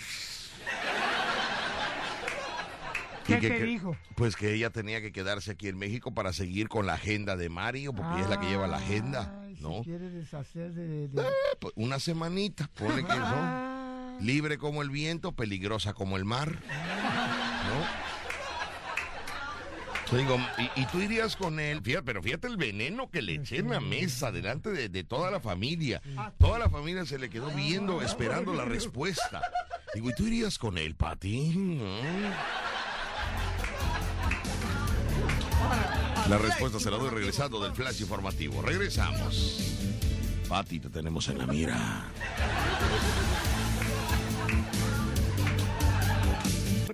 ¿Qué que- te dijo? Pues que ella tenía que quedarse aquí en México para seguir con la agenda de Mario, porque ella es la que lleva la agenda, Ay, ¿no? Se quiere deshacer de... de- Eh, pues, una semanita, pone que ¿no? Libre como el viento, peligrosa como el mar, ¿no? Digo, y, tú irías con él, fíjate, pero fíjate el veneno que le eché en la mesa delante de, toda la familia. Toda la familia se le quedó viendo, esperando la respuesta. Digo, ¿y tú irías con él, Pati? La respuesta se la doy regresando del flash informativo. Regresamos. Pati, te tenemos en la mira.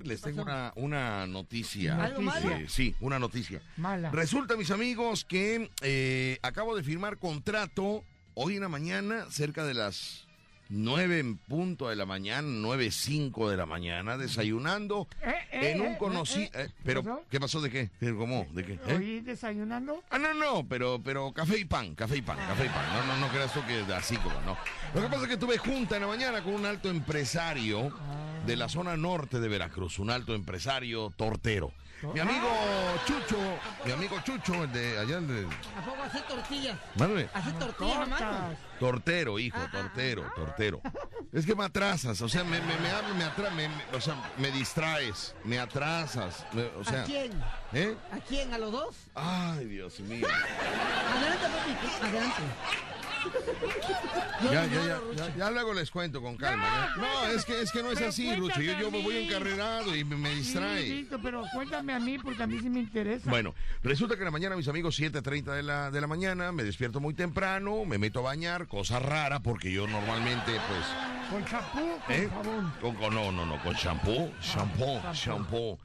Les tengo una, una noticia. ¿Algo malo? Eh, sí, una noticia. Mala. Resulta, mis amigos, que eh, acabo de firmar contrato hoy en la mañana, cerca de las 9 en punto de la mañana, 9.05 de la mañana, desayunando Eh, eh, en un conocido... eh, pero, ¿pasó? ¿qué pasó de qué? ¿Pero ¿Cómo? ¿De qué? ¿Oí desayunando? Ah, no, no, pero, pero café y pan, café y pan, café y pan. No, no, no creas tú que así como, no. Lo que pasa es que tuve junta en la mañana con un alto empresario de la zona norte de Veracruz, un alto empresario tortero. Mi amigo Chucho, mi amigo Chucho, el de allá, el de... ¿A poco hace tortillas? Mándame. ¿Hace tortillas? Tortas. Tortero, hijo, tortero, tortero. Es que me atrasas, o sea, me, me, me me atra- me- me- o sea, me distraes, me atrasas, me- o sea... ¿A quién? ¿Eh? ¿A quién? ¿A los dos? Ay, Dios mío. Adelante, papi. Adelante. Ya, ya, ya, ya, luego les cuento con calma. No, es que, es que no es así, Rucho. Yo, yo a voy encarrerado y me, me distrae. Pero cuéntame a mí porque a mí sí me interesa. Bueno, resulta que en la mañana, mis amigos, 7.30 de la, de la mañana, me despierto muy temprano, me meto a bañar, cosa rara, porque yo normalmente, pues... Con champú, ¿eh? jabón. Con- con- no, no, no, con shampoo, shampoo, shampoo.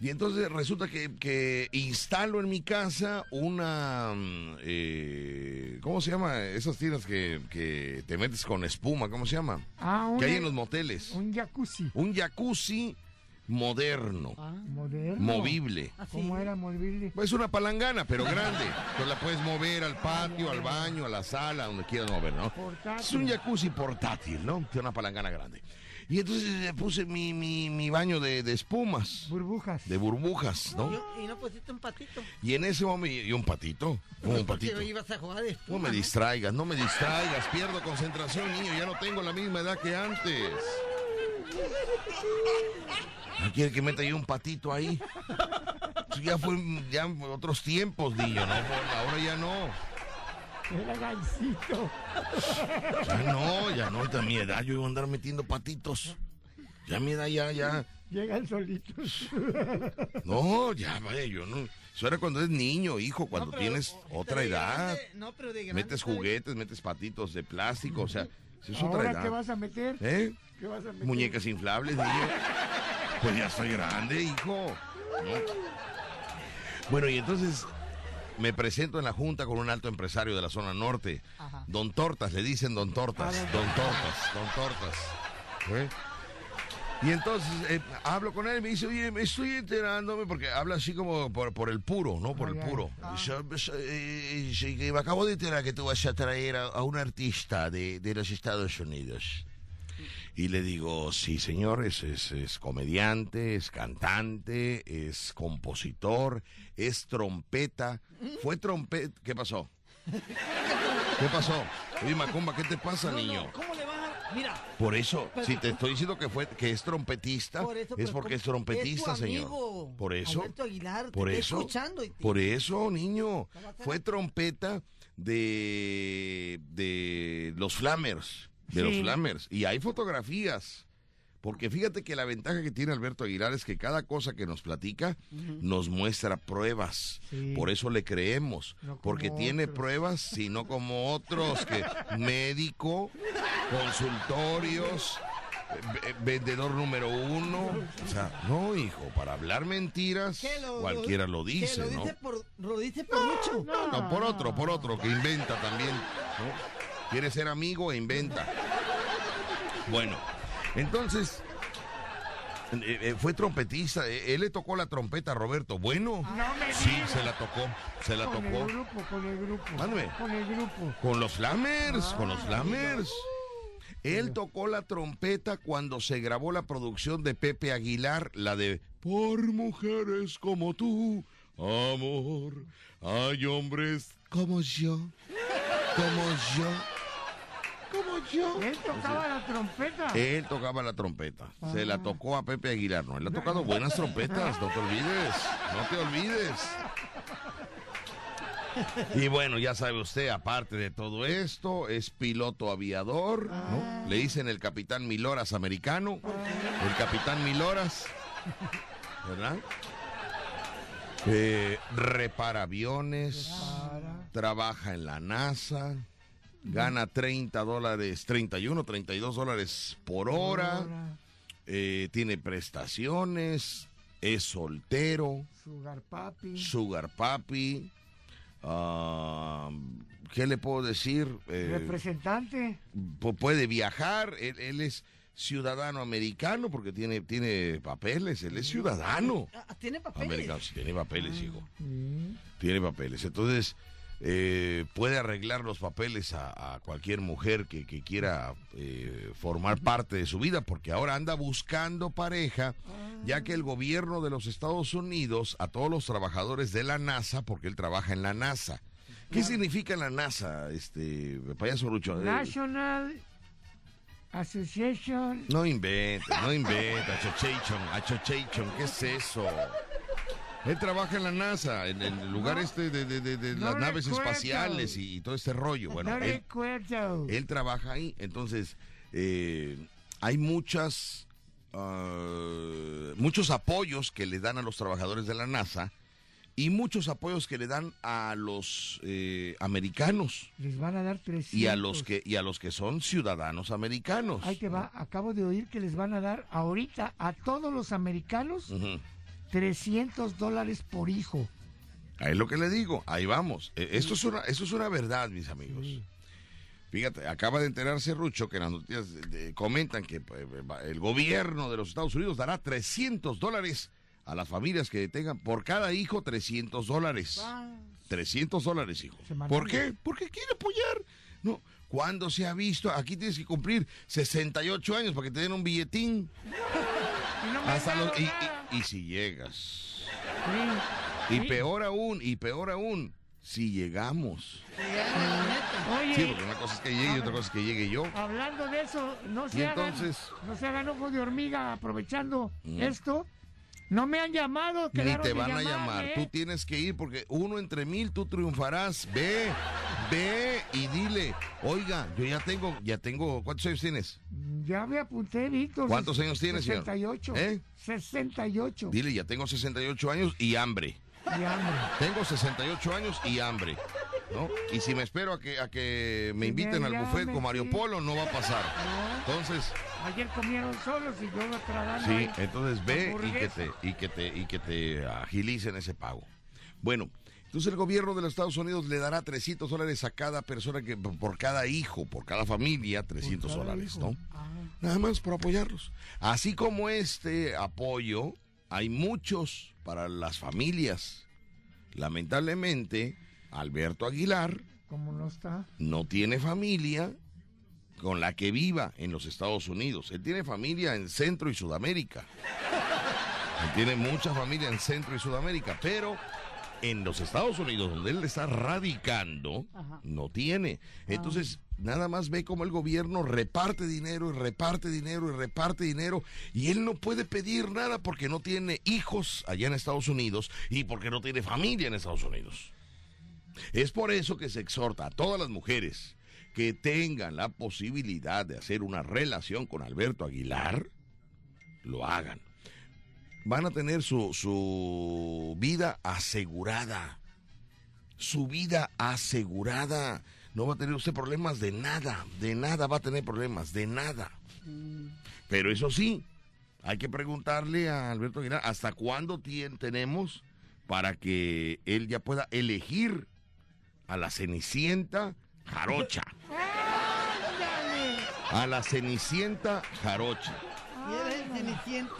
Y entonces resulta que, que instalo en mi casa una... mm, eh, ¿Cómo se llama? Esas tiendas que, que te metes con espuma, ¿cómo se llama? Ah, Que hay en los moteles. un jacuzzi. Un jacuzzi moderno, Moderno. movible. ¿Cómo era movible? Es una palangana, pero grande. Entonces la puedes mover al patio, al baño, a la sala, donde quieras mover, ¿no? Portátil. Es un jacuzzi portátil, ¿no? Tiene una palangana grande. Y entonces le puse mi, mi, mi baño de, de espumas, Burbujas. de burbujas, ¿no? Y no pusiste un patito. Y en ese momento, y un patito, un patito. ibas a jugar de No me distraigas, no me distraigas, pierdo concentración, niño, ya no tengo la misma edad que antes. ¿No quiere que meta yo un patito ahí? Ya fue ya en otros tiempos, niño, ¿no? Ahora ya no. Era gancito. Ya no, ya no, a mi edad yo iba a andar metiendo patitos. Ya a mi edad ya, ya. Llegan solitos. No, ya, vaya, yo no. Eso era cuando eres niño, hijo, cuando No, pero- tienes pero otra edad. grande- no, pero de grande, Metes juguetes, metes patitos de plástico, o sea, eso es otra ¿Ahora edad. qué vas a meter? ¿Eh? ¿Qué vas a meter? Muñecas inflables, niño. Pues ya estoy grande, hijo. ¿no? Bueno, y entonces me presento en la junta con un alto empresario de la zona norte. Ajá. Don Tortas, le dicen Don Tortas. Ah, Don Tortas, Don Tortas. ¿Eh? Y entonces eh, hablo con él y me dice, oye, me estoy enterándome, porque habla así como por, por el puro, ¿no? Por Ay, el puro. Yo, yo, eh, sí, que me acabo de enterar que tú vas a traer a, a un artista de, de los Estados Unidos. Y le digo, sí, señor, es, es, es comediante, es cantante, es compositor, es trompeta. Fue trompeta. ¿Qué pasó? ¿Qué pasó? Oye, Macumba, ¿qué te pasa, No, niño? no, ¿Cómo le a.? Mira. Por eso, Pero- si te estoy diciendo que fue que es trompetista, Por eso, es porque es trompetista, Es tu señor. Por eso. Aguilar, por eso. escuchando y- Por eso, niño. Fue trompeta de de los Flamers, de los. Flamers y hay fotografías. Porque fíjate que la ventaja que tiene Alberto Aguilar es que cada cosa que nos platica nos muestra pruebas. Sí. Por eso le creemos. No porque tiene otros. pruebas, sino como otros que médico, consultorios, vendedor número uno. O sea, no, hijo, para hablar mentiras, ¿Qué lo- cualquiera lo que dice, lo ¿no? dice por, lo dice por mucho. No, por otro, por otro, que inventa también. ¿no? Quiere ser amigo e inventa. Bueno, entonces, eh, eh, fue trompetista. eh, él le tocó la trompeta a Roberto. Bueno, No me sí, digas. se la tocó, se la Con tocó. el grupo, con el grupo. Con el grupo. Con los Flamers, con los Flamers. Él tocó la trompeta cuando se grabó la producción de Pepe Aguilar, la de Por mujeres como tú, amor, hay hombres como yo, como yo, como yo. Él tocaba la trompeta. Él tocaba la trompeta, se la tocó a Pepe Aguilar, no, él ha tocado buenas trompetas, no te olvides, no te olvides. Y bueno, ya sabe usted, aparte de todo esto, es piloto aviador, ¿no? Le dicen el capitán Miloras americano, el capitán Miloras, ¿verdad? Eh, repara aviones, trabaja en la NASA, gana 30 dólares, 31, 32 dólares por hora, eh, tiene prestaciones, es soltero, Sugar Papi. sugar papi, ah, ¿qué le puedo decir? Eh, Representante. pu- puede viajar, él, él es ciudadano americano porque tiene, tiene papeles, él es ciudadano Ah, Tiene papeles. americano, sí, tiene papeles, hijo. Tiene papeles. Entonces, eh, puede arreglar los papeles a, a cualquier mujer que, que quiera eh, formar parte de su vida, porque ahora anda buscando pareja, ya que el gobierno de los Estados Unidos, a todos los trabajadores de la NASA, porque él trabaja en la NASA. ¿Qué significa la NASA, este payaso Rucho? Eh, National Association. no inventa, no inventa, achochation, achochation, ¿qué es eso? Él trabaja en la NASA, en el lugar este de, de- de- de No las naves espaciales y, y todo este rollo. Bueno, no él, recuerdo. él trabaja ahí. Entonces, eh, hay muchas, ah, muchos apoyos que le dan a los trabajadores de la NASA y muchos apoyos que le dan a los eh, americanos Les van a dar 300. y a los que y a los que son ciudadanos americanos. Ahí te va. Acabo de oír que les van a dar ahorita a todos los americanos. 300 dólares por hijo. Es lo que le digo, ahí vamos. Eh, Esto es una, esto es una verdad, mis amigos. Fíjate, acaba de enterarse Rucho que las noticias de- comentan que va- el gobierno de los Estados Unidos dará 300 dólares a las familias que tengan por cada hijo 300 dólares. 300 dólares, hijo. ¿Por qué? Porque quiere apoyar. No, ¿cuándo se ha visto? Aquí tienes que cumplir 68 años para que te den un billetín. Y no me Hasta han los- dado y, nada. y- y si llegas. Sí. Y Sí. peor aún, y peor aún, si llegamos. Oye, Sí, porque una cosa es que llegue y otra cosa es que llegue yo. hablando de eso, no se, hagan, entonces- no se hagan ojo de hormiga aprovechando esto. No me han llamado. Ni te van a llamar. ¿eh? Tú tienes que ir porque uno entre mil tú triunfarás. Ve, ve y dile, oiga, yo ya tengo, ya tengo, ¿cuántos años tienes? Ya me apunté, Víctor. ¿Cuántos años tienes, señor? 68. ¿Eh? 68. Dile, ya tengo 68 años y hambre. Y hambre. Tengo 68 años y hambre. ¿no? Y si me espero a que, a que me inviten al buffet con Mario. Polo, no va a pasar. Entonces, Ayer comieron solos y yo tragando. Sí, entonces ve y que te y que te y que te agilicen ese pago. Bueno, entonces el gobierno de los Estados Unidos le dará 300 dólares a cada persona que por cada hijo, por cada familia, 300 cada dólares, hijo. ¿no? Ah. Nada más por apoyarlos. Así como este apoyo, hay muchos para las familias. Lamentablemente, Alberto Aguilar Como no está. no tiene familia con la que viva en los Estados Unidos. Él tiene familia en Centro y Sudamérica. Él tiene mucha familia en Centro y Sudamérica, pero en los Estados Unidos, donde él está radicando, no tiene. Entonces, nada más ve cómo el gobierno reparte dinero y reparte dinero y reparte dinero y él no puede pedir nada porque no tiene hijos allá en Estados Unidos y porque no tiene familia en Estados Unidos. Es por eso que se exhorta a todas las mujeres que tengan la posibilidad de hacer una relación con Alberto Aguilar, lo hagan. Van a tener su, su vida asegurada. Su vida asegurada. No va a tener usted problemas de nada. De nada va a tener problemas. De nada. Pero eso sí, hay que preguntarle a Alberto Aguilar hasta cuándo tenemos para que él ya pueda elegir a la Cenicienta Jarocha. A la Cenicienta Jarocha. Y él es el ceniciento.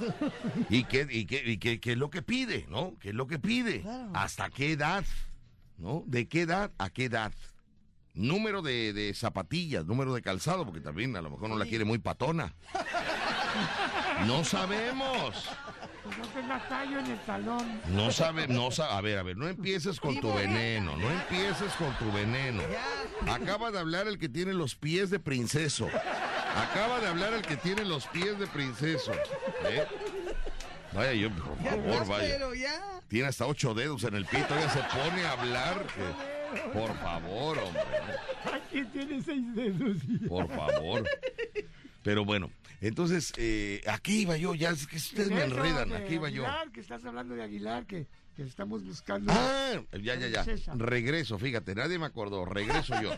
¿Y qué, y qué, y qué- qué es lo que pide, no? ¿Qué es lo que pide? Claro. ¿Hasta qué edad? ¿No? ¿De qué edad a qué edad? Número de, de zapatillas, número de calzado, porque también a lo mejor no la quiere muy patona. No sabemos. No tenga callo en el talón. No sabe, no sabe. A ver, a ver, no empieces con tu veneno, no empieces con tu veneno. Acaba de hablar el que tiene los pies de princeso. Acaba de hablar el que tiene los pies de princeso. ¿eh? Vaya, yo, por favor, vaya. Tiene hasta ocho dedos en el pie, todavía se pone a hablar. que- por favor, hombre. Aquí tiene seis dedos. Por favor. Pero bueno, entonces, eh, aquí iba yo, ya es que ustedes me Eso, enredan, aquí iba yo. Aguilar, que estás hablando de Aguilar, que, que estamos buscando. Ah, ya, ya, ya. Regreso, fíjate, nadie me acordó, regreso yo.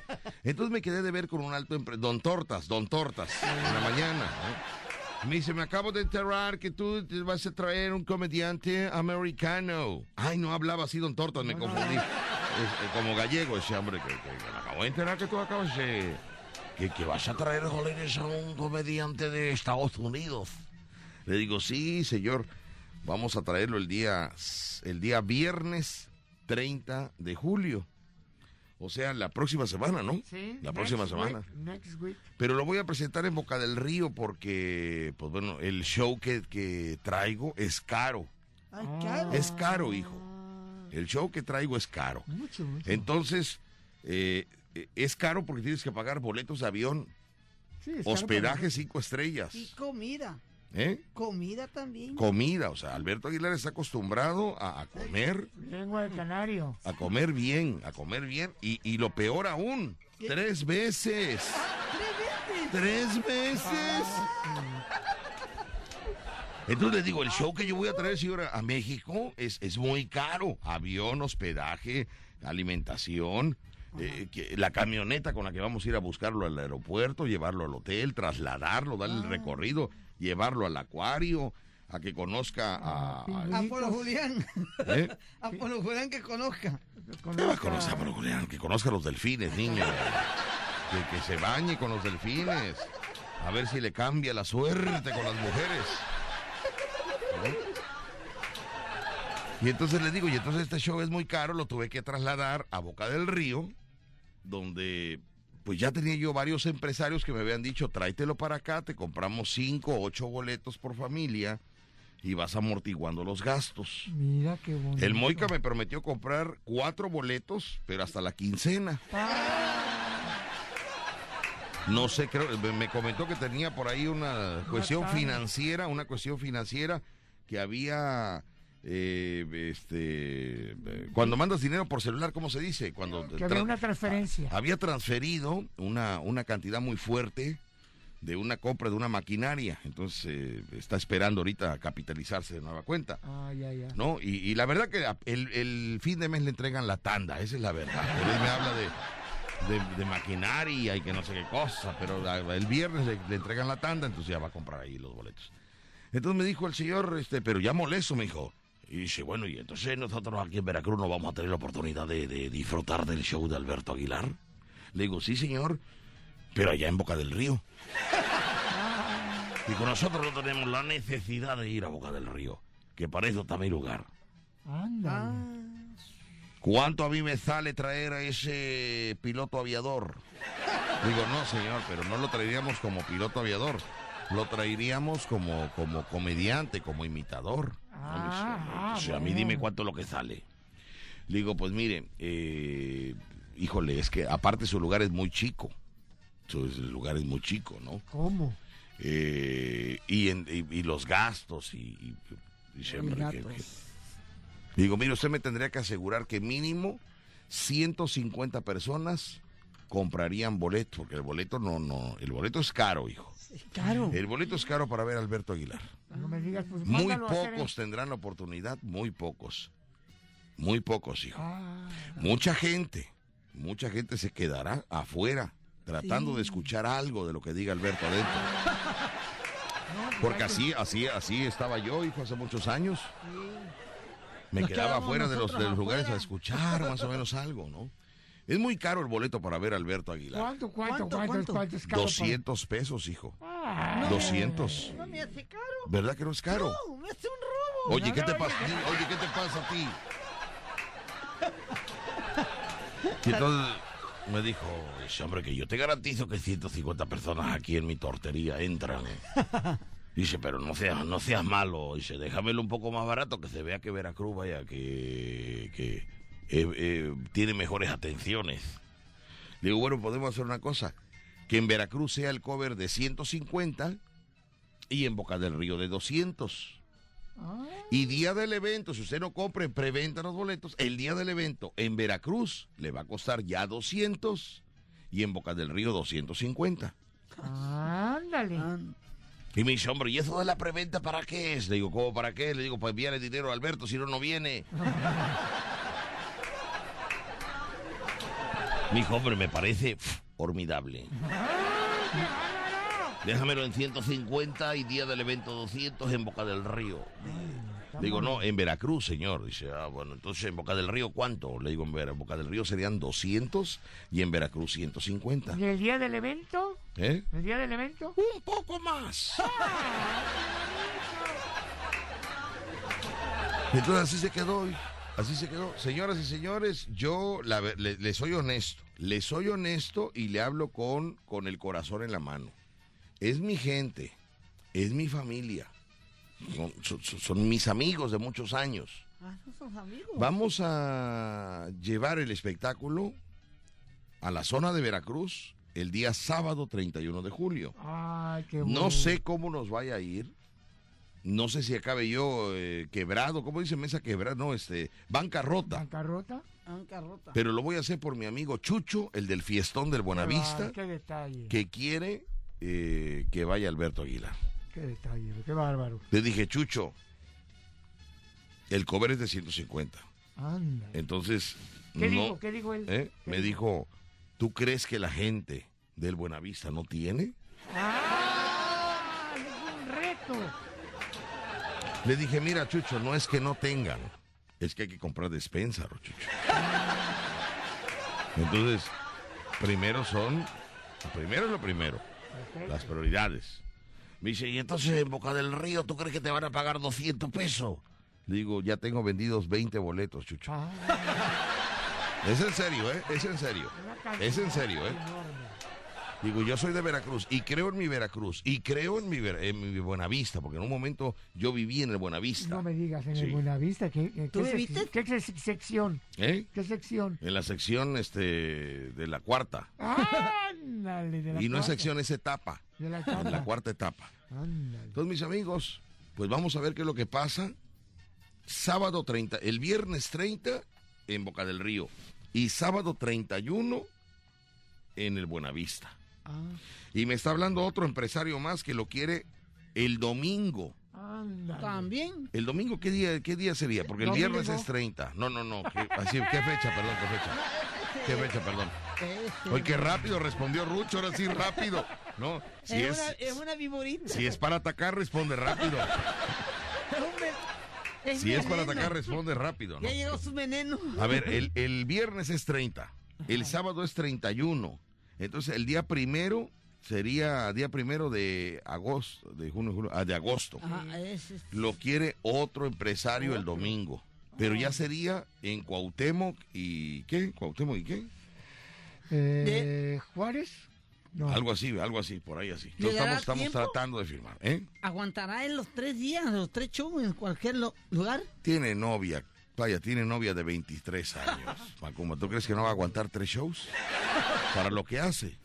Entonces me quedé de ver con un alto empre... Don Tortas, Don Tortas, en la mañana. ¿no? Me dice, me acabo de enterar que tú te vas a traer un comediante americano. Ay, no hablaba así, Don Tortas, me confundí. Es, eh, como gallego ese hombre que, que- que me acabo de enterar que tú acabas de... Que, que vas a traer, jolines, a un comediante de Estados Unidos. Le digo, sí, señor. Vamos a traerlo el día, el día viernes 30 de julio. O sea, la próxima semana, ¿no? Sí, La next próxima week, semana. next week. Pero lo voy a presentar en Boca del Río porque, pues bueno, el show que, que traigo es caro. Ay, caro. Es caro, hijo. El show que traigo es caro. Mucho, mucho. Entonces, eh, es caro porque tienes que pagar boletos de avión, Sí, hospedaje cinco estrellas. Y comida. ¿Eh? Comida también. Comida, o sea, Alberto Aguilar está acostumbrado a, a comer, Lengua de canario. a comer bien, a comer bien, y, y lo peor aún, tres veces. Tres veces. Entonces le digo, el show que yo voy a traer, señora, a México es, es muy caro. Avión, hospedaje, alimentación, eh, que- la camioneta con la que vamos a ir a buscarlo al aeropuerto, llevarlo al hotel, trasladarlo, darle el recorrido, llevarlo al acuario, a que conozca a... a- A Polo Julián. ¿eh? A Polo Julián que conozca. ¿Qué va a conocer a Pablo Julián? Que conozca a los delfines, niño. Que, que se bañe con los delfines. A ver si le cambia la suerte con las mujeres. ¿no? Y entonces le digo, y entonces este show es muy caro, lo tuve que trasladar a Boca del Río, donde pues ya tenía yo varios empresarios que me habían dicho, tráetelo para acá, te compramos cinco o ocho boletos por familia y vas amortiguando los gastos. Mira qué bonito. El Moica me prometió comprar cuatro boletos, pero hasta la quincena. No sé, creo, me- me comentó que tenía por ahí una cuestión financiera, una cuestión financiera que había, eh, este, eh, cuando mandas dinero por celular, ¿cómo se dice? Cuando Que había una transferencia. había transferido una, una cantidad muy fuerte de una compra de una maquinaria, entonces eh, está esperando ahorita capitalizarse de nueva cuenta. Ah, ya, ya. ¿no? Y, y la verdad que el, el fin de mes le entregan la tanda, esa es la verdad. Él me habla de, de, de maquinaria y que no sé qué cosa, pero el viernes le, le entregan la tanda, entonces ya va a comprar ahí los boletos. Entonces me dijo el señor, este, pero ya molesto, me dijo. Y dice, bueno, y entonces nosotros aquí en Veracruz no vamos a tener la oportunidad de, de disfrutar del show de Alberto Aguilar. Le digo, sí, señor, pero allá en Boca del Río. Y con nosotros no tenemos la necesidad de ir a Boca del Río, que para eso está mi lugar. Anda. ¿Cuánto a mí me sale traer a ese piloto aviador? Digo, no, señor, pero no lo traeríamos como piloto aviador. Lo traeríamos como, como comediante, como imitador. Ah, o sea, a mí dime cuánto es lo que sale. Le digo, pues mire, eh, híjole, es que aparte su lugar es muy chico. Su lugar es muy chico, ¿no? ¿Cómo? Eh, y, en- y- y los gastos y, y- siempre que- gatos. que- digo mire usted me tendría que asegurar que mínimo 150 personas comprarían boleto porque el boleto no no el boleto es caro hijo Claro. el boleto es caro para ver a Alberto Aguilar. No me digas, pues muy pocos tendrán la oportunidad muy pocos. Muy pocos hijo. Ah, mucha gente mucha gente se quedará afuera tratando de escuchar algo de lo que diga Alberto adentro. Porque así, así, así estaba yo, hijo, hace muchos años. Me Nos quedaba afuera de los, de nosotros los lugares a escuchar más o menos algo, ¿no? Es muy caro el boleto para ver a Alberto Aguilar. ¿Cuánto, cuánto, ¿Cuánto, cuánto, cuánto? cuánto es caro? 200 pesos, hijo. Ah, 200. No me hace caro. ¿Verdad que no es caro? No, me hace un robo. Oye, ¿qué te pasa a ti? Oye, ¿qué te pasa a ti? Y entonces me dijo, "Ese hombre, que yo te garantizo que 150 personas aquí en mi tortería entran. Dice, pero no seas, no seas malo. Dice, déjamelo un poco más barato, que se vea que Veracruz, vaya, que, que eh, eh, tiene mejores atenciones. Le digo, bueno, podemos hacer una cosa. Que en Veracruz sea el cover de 150 y en Boca del Río de 200. Y día del evento, si usted no compra en preventa los boletos, el día del evento en Veracruz le va a costar ya 200 y en Boca del Río 250. Ándale. Ah, Y me dice, hombre, ¿y eso de la preventa para qué es? Le digo, ¿cómo para qué? Le digo, pues envíale dinero a Alberto, si no, no viene. Mi hijo, hombre, me parece pf, formidable. Déjamelo en 150 y día del evento 200 en Boca del Río. Digo, no, en Veracruz, señor. Dice, ah, bueno, entonces en Boca del Río, ¿cuánto? Le digo, en Ver- Boca del Río serían 200 y en Veracruz 150. ¿Y el día del evento? ¿Eh? ¿El día del evento? Un poco más. Entonces así se quedó. Así se quedó. Señoras y señores, yo la le, le soy honesto, le soy honesto y le hablo con, con el corazón en la mano. Es mi gente, es mi familia, son, son- son mis amigos de muchos años. ah, son amigos. Vamos a llevar el espectáculo a la zona de Veracruz el día sábado 31 de julio. Ay, qué bueno. No sé cómo nos vaya a ir, no sé si acabe yo eh, quebrado, ¿cómo dice mesa quebrada? No, este, bancarrota. ¿Bancarrota? Bancarrota. Pero lo voy a hacer por mi amigo Chucho, el del fiestón del Buenavista, Qué, detalle. que quiere eh, que vaya Alberto Aguilar. Qué detalle, qué bárbaro. Le dije, Chucho, el cover es de 150. Anda. Entonces, ¿Qué no, dijo? ¿Qué dijo él? ¿eh? ¿Qué me dijo, ¿tú crees que la gente del Buenavista no tiene? ¡Ah! Es un reto. Le dije, mira, Chucho, no es que no tengan, es que hay que comprar despensa, Chucho. Entonces, primero son, primero es lo primero, las prioridades. Me dice, y entonces en Boca del Río, ¿tú crees que te van a pagar 200 pesos? Le digo, ya tengo vendidos 20 boletos, Chucho. Ah, Es en serio, ¿eh? Es en serio. Es en serio, ¿eh? Digo, yo soy de Veracruz y creo en mi Veracruz y creo en mi, Ver- en mi Buenavista, porque en un momento yo viví en el Buenavista. No me digas, en Sí. el Buenavista, ¿qué, qué, ¿Tú qué viviste? ¿Qué sec- sección? ¿Eh? ¿Qué sección? En la sección este, de la cuarta. Ándale, de la Y no es sección, es etapa. De la En cuarta. la cuarta etapa. Ándale. Entonces, mis amigos, pues vamos a ver qué es lo que pasa. Sábado 30, el viernes 30 en Boca del Río y sábado 31 en el Buenavista. Ah, Y me está hablando otro empresario más que lo quiere el domingo. ándale. También. ¿El domingo qué día, qué día sería? Porque el Domingo. viernes es 30. No, no, no. ¿Qué, así, ¿qué fecha? Perdón, ¿qué fecha? ¿Qué fecha, perdón? Ese. Oye, qué rápido respondió Rucho, ahora sí rápido. No, si es, es, una, es una viborita. si es para atacar, responde rápido. Es Si es para atacar, responde rápido. ¿no? Ya llegó su veneno. A ver, el, el viernes es 30, el sábado es 31. Entonces, el día primero sería día primero de agosto, de junio, julio, ah, de agosto. Ajá, ese es- Lo quiere otro empresario el domingo. Pero ya sería en Cuauhtémoc y ¿qué? Cuauhtémoc y qué? Eh, ¿Juárez? No. Algo así, algo así, por ahí así. ¿Le Entonces, estamos, estamos tratando de firmar, ¿eh? ¿Aguantará en los tres días, los tres shows en cualquier lo- lugar? Tiene novia, vaya, tiene novia de 23 años. Macumba, ¿tú crees que no va a aguantar tres shows? Para lo que hace.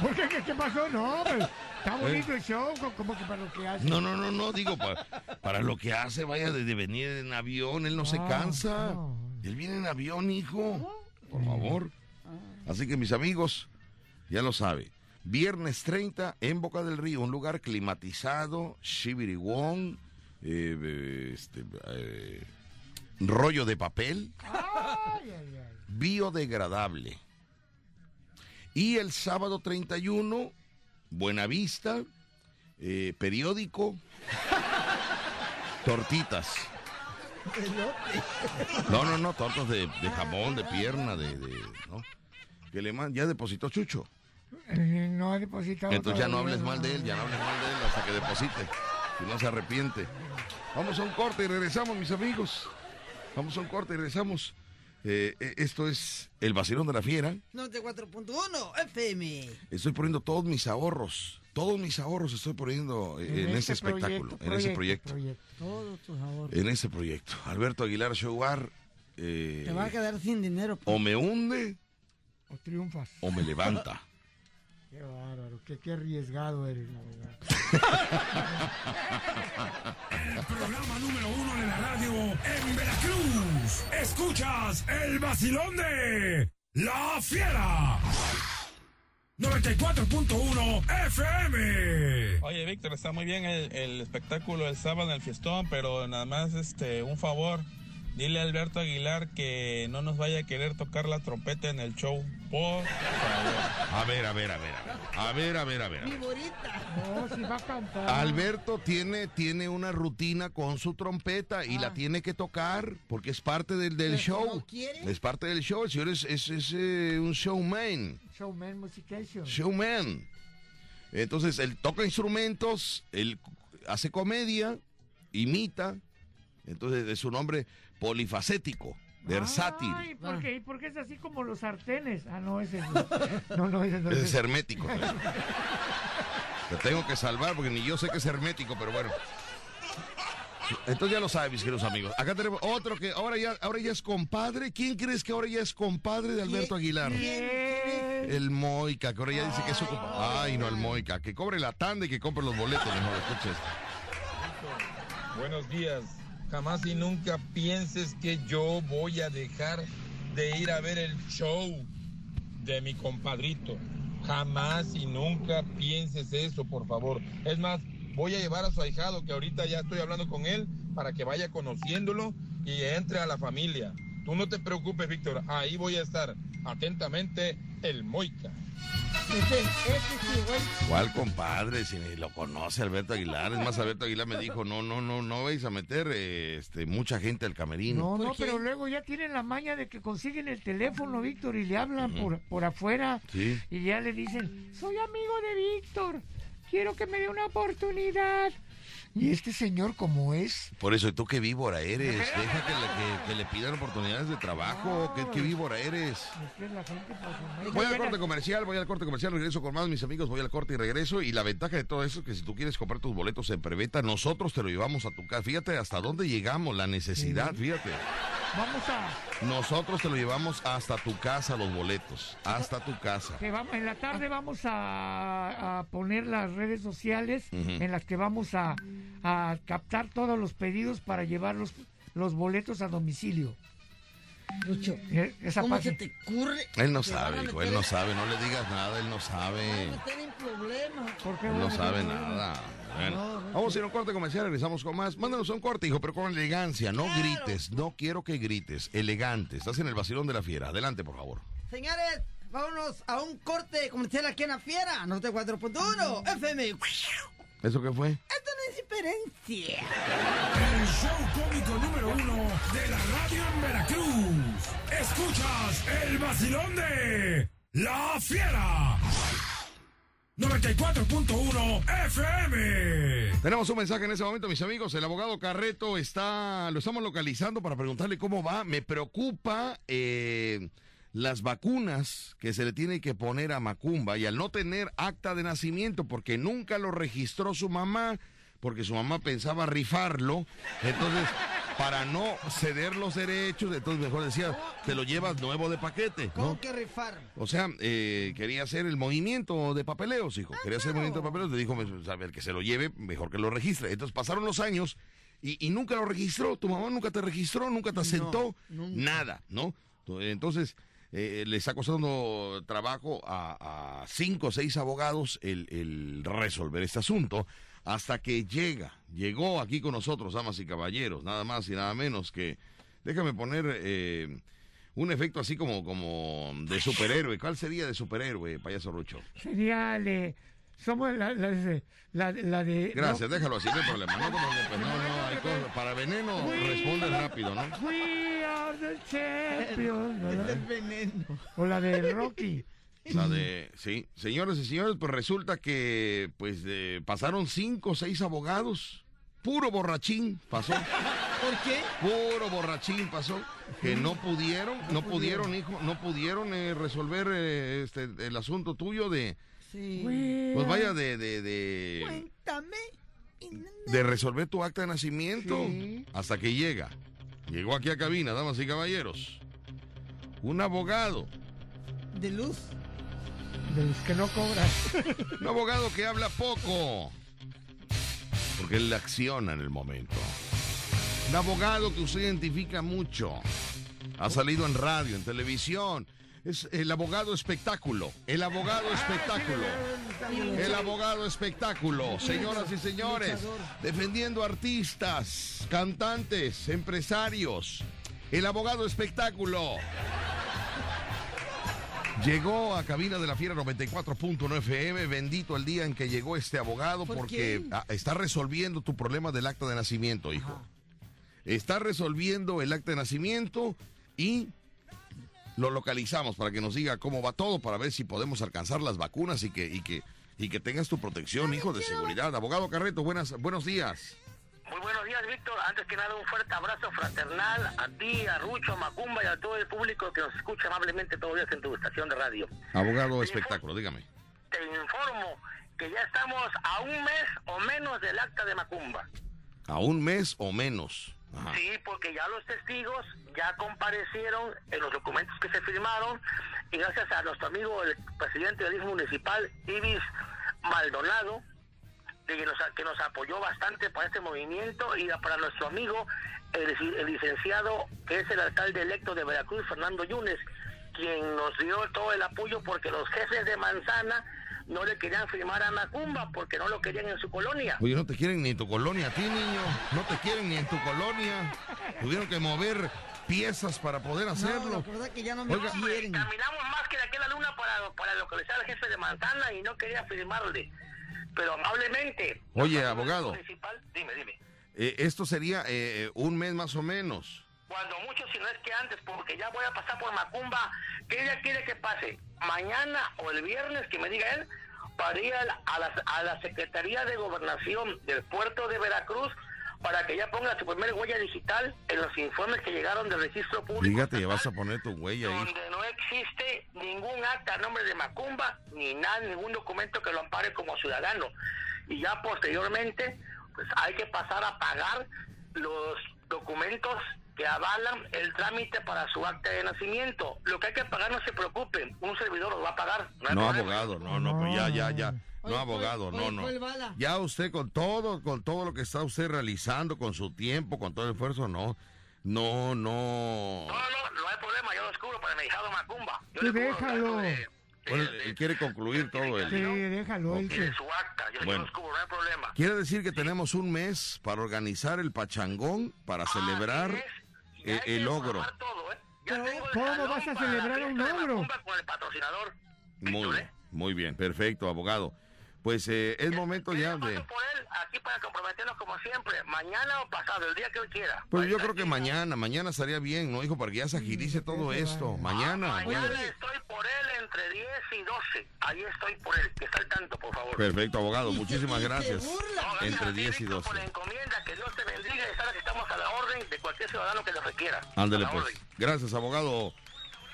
¿Por qué? ¿Qué, qué pasó? No, pero está bonito el show, co- como que para lo que hace. ¿Eh? No, no, no, no, digo, pa- para lo que hace, vaya, de, de venir en avión, él no se Ah, cansa. no. Él viene en avión, hijo. Por favor. Así que mis amigos, ya lo sabe. Viernes 30 en Boca del Río, un lugar climatizado, shibiriguón, eh, este, eh, rollo de papel, Ay, ay, ay. biodegradable. Y el sábado 31, Buenavista, eh, periódico, tortitas. No, no, no, tortas de, de jamón, de pierna, de... de- ¿no? Que le man- ya depositó Chucho. Eh, No ha depositado. Entonces ya no hables mal de él, ya no hables mal de él hasta que deposite. Si no se arrepiente. Vamos a un corte y regresamos, mis amigos. Vamos a un corte y regresamos. Eh, eh, esto es el vacilón de la fiera. 94.1 FM. Estoy poniendo todos mis ahorros. Todos mis ahorros estoy poniendo eh, en, ese este espectáculo, proyecto, en ese proyecto, Todos tus ahorros. en ese proyecto. Alberto Aguilar Showar eh, Te va a quedar sin dinero. o me hunde O triunfas. o me levanta. Qué bárbaro, qué, qué arriesgado eres, la verdad. El programa número uno de la radio en Veracruz. Escuchas el vacilón de La Fiera. 94.1 FM. Oye, Víctor, está muy bien el, el espectáculo el sábado en el fiestón, pero nada más este un favor. Dile a Alberto Aguilar que no nos vaya a querer tocar la trompeta en el show. Por favor. A ver, a ver, a ver, a ver. A ver, a ver. No, si va a cantar. Alberto tiene, tiene una rutina con su trompeta y la tiene que tocar porque es parte del, del show. no quiere. Es parte del show. El señor es, es- es, eh, un showman. Showman Musication. Showman. Entonces, él toca instrumentos, él hace comedia, imita. Entonces, es un hombre polifacético, versátil. Ay, ¿por qué? ¿por qué es así como los sartenes? Ah, no, ese no. No, no, ese no. Ese ese es hermético. Te tengo que salvar porque ni yo sé que es hermético, pero bueno. Entonces ya lo saben, mis queridos amigos. Acá tenemos otro que ahora ya, ahora ya es compadre. ¿Quién crees que ahora ya es compadre de Alberto Aguilar? El Moica, que ahora ya dice que es su compadre. Ay, no, el Moica. Que cobre la tanda y que compre los boletos, mejor. Escuches. Buenos días. Jamás y nunca pienses que yo voy a dejar de ir a ver el show de mi compadrito. Jamás y nunca pienses eso, por favor. Es más, voy a llevar a su ahijado, que ahorita ya estoy hablando con él, para que vaya conociéndolo y entre a la familia. Tú no te preocupes, Víctor. Ahí voy a estar. Atentamente, el Moica. Ese, ese sí, güey. ¿Cuál compadre? Si ni lo conoce Alberto Aguilar. Es más, Alberto Aguilar me dijo, no, no, no, no vais a meter este, mucha gente al camerino. No, no, pero luego ya tienen la maña de que consiguen el teléfono, Víctor, y le hablan por, por afuera. Sí. Y ya le dicen, soy amigo de Víctor, quiero que me dé una oportunidad. Y este señor, como es, Por eso, ¿y tú qué víbora eres? Deja que le, que- que le pidan oportunidades de trabajo. ¿Qué, qué víbora eres? es que la gente Voy al corte comercial, voy al corte comercial, regreso con más mis amigos, voy al corte y regreso. Y la ventaja de todo eso es que si tú quieres comprar tus boletos en preventa, nosotros te lo llevamos a tu casa. Fíjate hasta dónde llegamos, la necesidad, fíjate. Vamos a, Nosotros te lo llevamos hasta tu casa, los boletos. Hasta tu casa. que vamos, en la tarde vamos a, a poner las redes sociales en las que vamos a, a captar todos los pedidos para llevar los, los boletos a domicilio. Lucho, Eh, Esa ¿cómo se te ocurre? Él no sabe, hijo, él no en- sabe. No le digas nada, él no sabe. van a meter en problemas. ¿Por qué Él no sabe nada. Bueno, No, no vamos a ir a un corte comercial, regresamos con más. Mándanos un corte, hijo, pero con elegancia. No Claro. grites, no quiero que grites. Elegante. Estás en el vacilón de la fiera. Adelante, por favor. Señores, vámonos a un corte comercial aquí en la fiera. 94.1 FM. ¿Eso qué fue? Esto no es diferencia. El show cómico número uno de la radio en Veracruz. Escuchas el vacilón de La Fiera. 94.1 FM. Tenemos un mensaje en ese momento, mis amigos. El abogado Carreto está, lo estamos localizando para preguntarle cómo va. Me preocupa eh, las vacunas que se le tiene que poner a Macumba y al no tener acta de nacimiento porque nunca lo registró su mamá, porque su mamá pensaba rifarlo. Entonces, para no ceder los derechos, entonces mejor decía, te lo llevas nuevo de paquete. ¿Cómo ¿no? que rifar? O sea, eh, quería hacer el movimiento de papeleos, hijo. Quería hacer el movimiento de papeleos. Le dijo, pues, a ver, que se lo lleve, mejor que lo registre. Entonces pasaron los años y, y nunca lo registró. Tu mamá nunca te registró, nunca te asentó, nunca. nada, ¿no? Entonces, eh, le está costando trabajo a, cinco o seis abogados el, el resolver este asunto hasta que llega, llegó aquí con nosotros, damas y caballeros, nada más y nada menos que, déjame poner eh, un efecto así como, como de superhéroe. ¿Cuál sería de superhéroe, payaso Rucho? Sería le, somos la, la, de- la, la de... Gracias, déjalo así, no hay problema. No preocupes, no, no, hay cosas. Para veneno responde rápido, ¿no? We are the champions. ¿verdad? Es veneno. O la de Rocky. La de, sí, señores y señores, pues resulta que pues eh, pasaron cinco o seis abogados. Puro borrachín pasó. ¿Por qué? Puro borrachín pasó. Que no pudieron, no pudieron, hijo, no pudieron eh, resolver eh, este, el asunto tuyo de, Sí. pues vaya, de, de, de, Cuéntame. de resolver tu acta de nacimiento. Sí. Hasta que llega. Llegó aquí a cabina, damas y caballeros. Un abogado. De luz. De los que no cobran. Un abogado que habla poco. Porque él acciona en el momento. Un abogado que usted identifica mucho. Ha salido en radio, en televisión. Es el abogado espectáculo. El abogado espectáculo. El abogado espectáculo. Señoras y señores. Defendiendo artistas, cantantes, empresarios. El abogado espectáculo. Llegó a cabina de la Fiera 94.1 FM. Bendito el día en que llegó este abogado ¿Por porque quién? ah, está resolviendo tu problema del acta de nacimiento, hijo. Está resolviendo el acta de nacimiento y lo localizamos para que nos diga cómo va todo, para ver si podemos alcanzar las vacunas y que, y que, y que tengas tu protección, hijo, de seguridad. Abogado Carreto, buenas, buenos días. Muy buenos días, Víctor. Antes que nada, un fuerte abrazo fraternal a ti, a Rucho, a Macumba y a todo el público que nos escucha amablemente todos los días en tu estación de radio. Abogado espectáculo, dígame. Te informo que ya estamos a un mes o menos del acta de Macumba. A un mes o menos. Sí, porque ya los testigos ya comparecieron en los documentos que se firmaron y gracias a nuestro amigo el presidente del IF municipal, Ibis Maldonado, que nos, que nos apoyó bastante para este movimiento y para nuestro amigo el, el licenciado que es el alcalde electo de Veracruz, Fernando Yunes, quien nos dio todo el apoyo porque los jefes de Manzana no le querían firmar a Macumba porque no lo querían en su colonia. Oye, no te quieren ni en tu colonia a ti, niño. No te quieren ni en tu colonia. Tuvieron que mover piezas para poder hacerlo. No, la verdad que ya no me Oiga. quieren. Caminamos más que de aquí a la luna para, para localizar al jefe de Manzana y no quería firmarle. Pero amablemente. Oye, abogado. dime, dime. Eh, esto sería eh, un mes más o menos. Cuando mucho, si no es que antes, porque ya voy a pasar por Macumba. ¿Qué día quiere que pase? ¿Mañana o el viernes? Que me diga él. Para ir a la, a la, a la Secretaría de Gobernación del puerto de Veracruz para que ya ponga su primer huella digital en los informes que llegaron del registro público. Fíjate, ya vas a poner tu huella ahí. donde no existe ningún acta a nombre de Macumba, ni nada, ningún documento que lo ampare como ciudadano. Y ya posteriormente, pues hay que pasar a pagar los documentos que avalan el trámite para su acta de nacimiento. Lo que hay que pagar, no se preocupen, un servidor lo va a pagar. No, abogado, no, no, pues ya, ya, ya. No, Oye, abogado, oye, no, oye, no. Ya usted con todo, con todo lo que está usted realizando, con su tiempo, con todo el esfuerzo, no, no, no. No, no, no hay problema, yo lo descubro para mi hijado Macumba. Yo cubro el déjalo. de- él quiere concluir todo Sí, él. déjalo. él de que- su acta, yo, yo Bueno. lo descubro, no hay problema. Quiere decir que tenemos un mes para organizar el pachangón, para celebrar eh, el logro. informar todo, ¿eh? El ¿cómo vas a celebrar un logro? Con el patrocinador. Muy ¿eh? muy bien, perfecto, abogado. Pues eh, es momento Que ya de... por él aquí para comprometernos como siempre, mañana o pasado, el día que él quiera. Pues yo creo que aquí. mañana, mañana estaría bien, ¿no, hijo? Para que ya se agilice todo esto. Mañana. Mañana bueno. estoy por él entre 10 y 12. Ahí estoy por él, que está al tanto, por favor. Perfecto, abogado, muchísimas gracias. No, Entre a ti, 10 y Víctor, 12. Por la encomienda, que Dios te bendiga y sabes que estamos a la orden de cualquier ciudadano que lo requiera. La pues. orden. Gracias, abogado.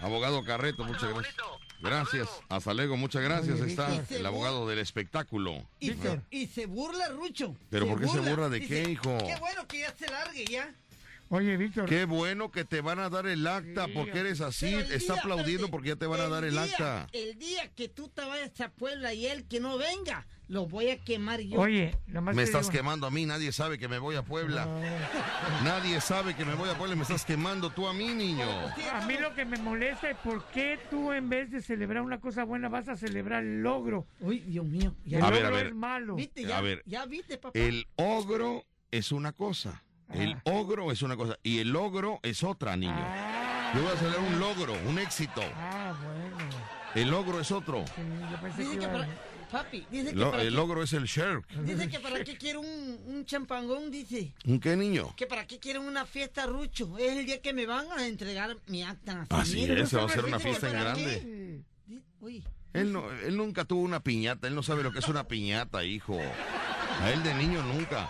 Abogado Carreto, muchas gracias. bonito. Gracias. Hasta luego. Hasta luego, muchas gracias. Oye, Está Víctor. el abogado del espectáculo. Y se, Víctor. y se burla Rucho. ¿Pero por qué se burla de qué, hijo? Qué bueno que ya se largue ya. Oye, Víctor. Qué bueno que te van a dar el acta, Sí, porque eres así. El Está día, aplaudiendo porque ya te van a dar el día- acta. El día que tú te vayas a Puebla y él que no venga, lo voy a quemar yo. Oye, nomás Me estás digo- quemando a mí, nadie sabe que me voy a Puebla. Nadie sabe que me voy a Puebla, me estás quemando tú a mí, niño. A mí lo que me molesta es por qué tú en vez de celebrar una cosa buena vas a celebrar el logro. Uy, Dios mío. El Ya, A ver, logro a ver. es malo. ¿Viste? A ver. ya viste, papá. El ogro es una cosa. El ogro es una cosa. Y el logro es otra, niño. Ah, Yo voy a celebrar un logro, un éxito. ah, bueno. El logro es otro. Sí, yo pensé Dice que para, papi, dice que, para el qué, logro es el Shark. dice que para qué quiere un, un champangón, dice. ¿Un qué, niño? Que para qué quieren una fiesta, Rucho. Es el día que me van a entregar mi acta. Así es, se va a hacer una fiesta en grande. qué. Uy, Él, no, él nunca tuvo una piñata, él no sabe lo que es una piñata, hijo. A él de niño nunca.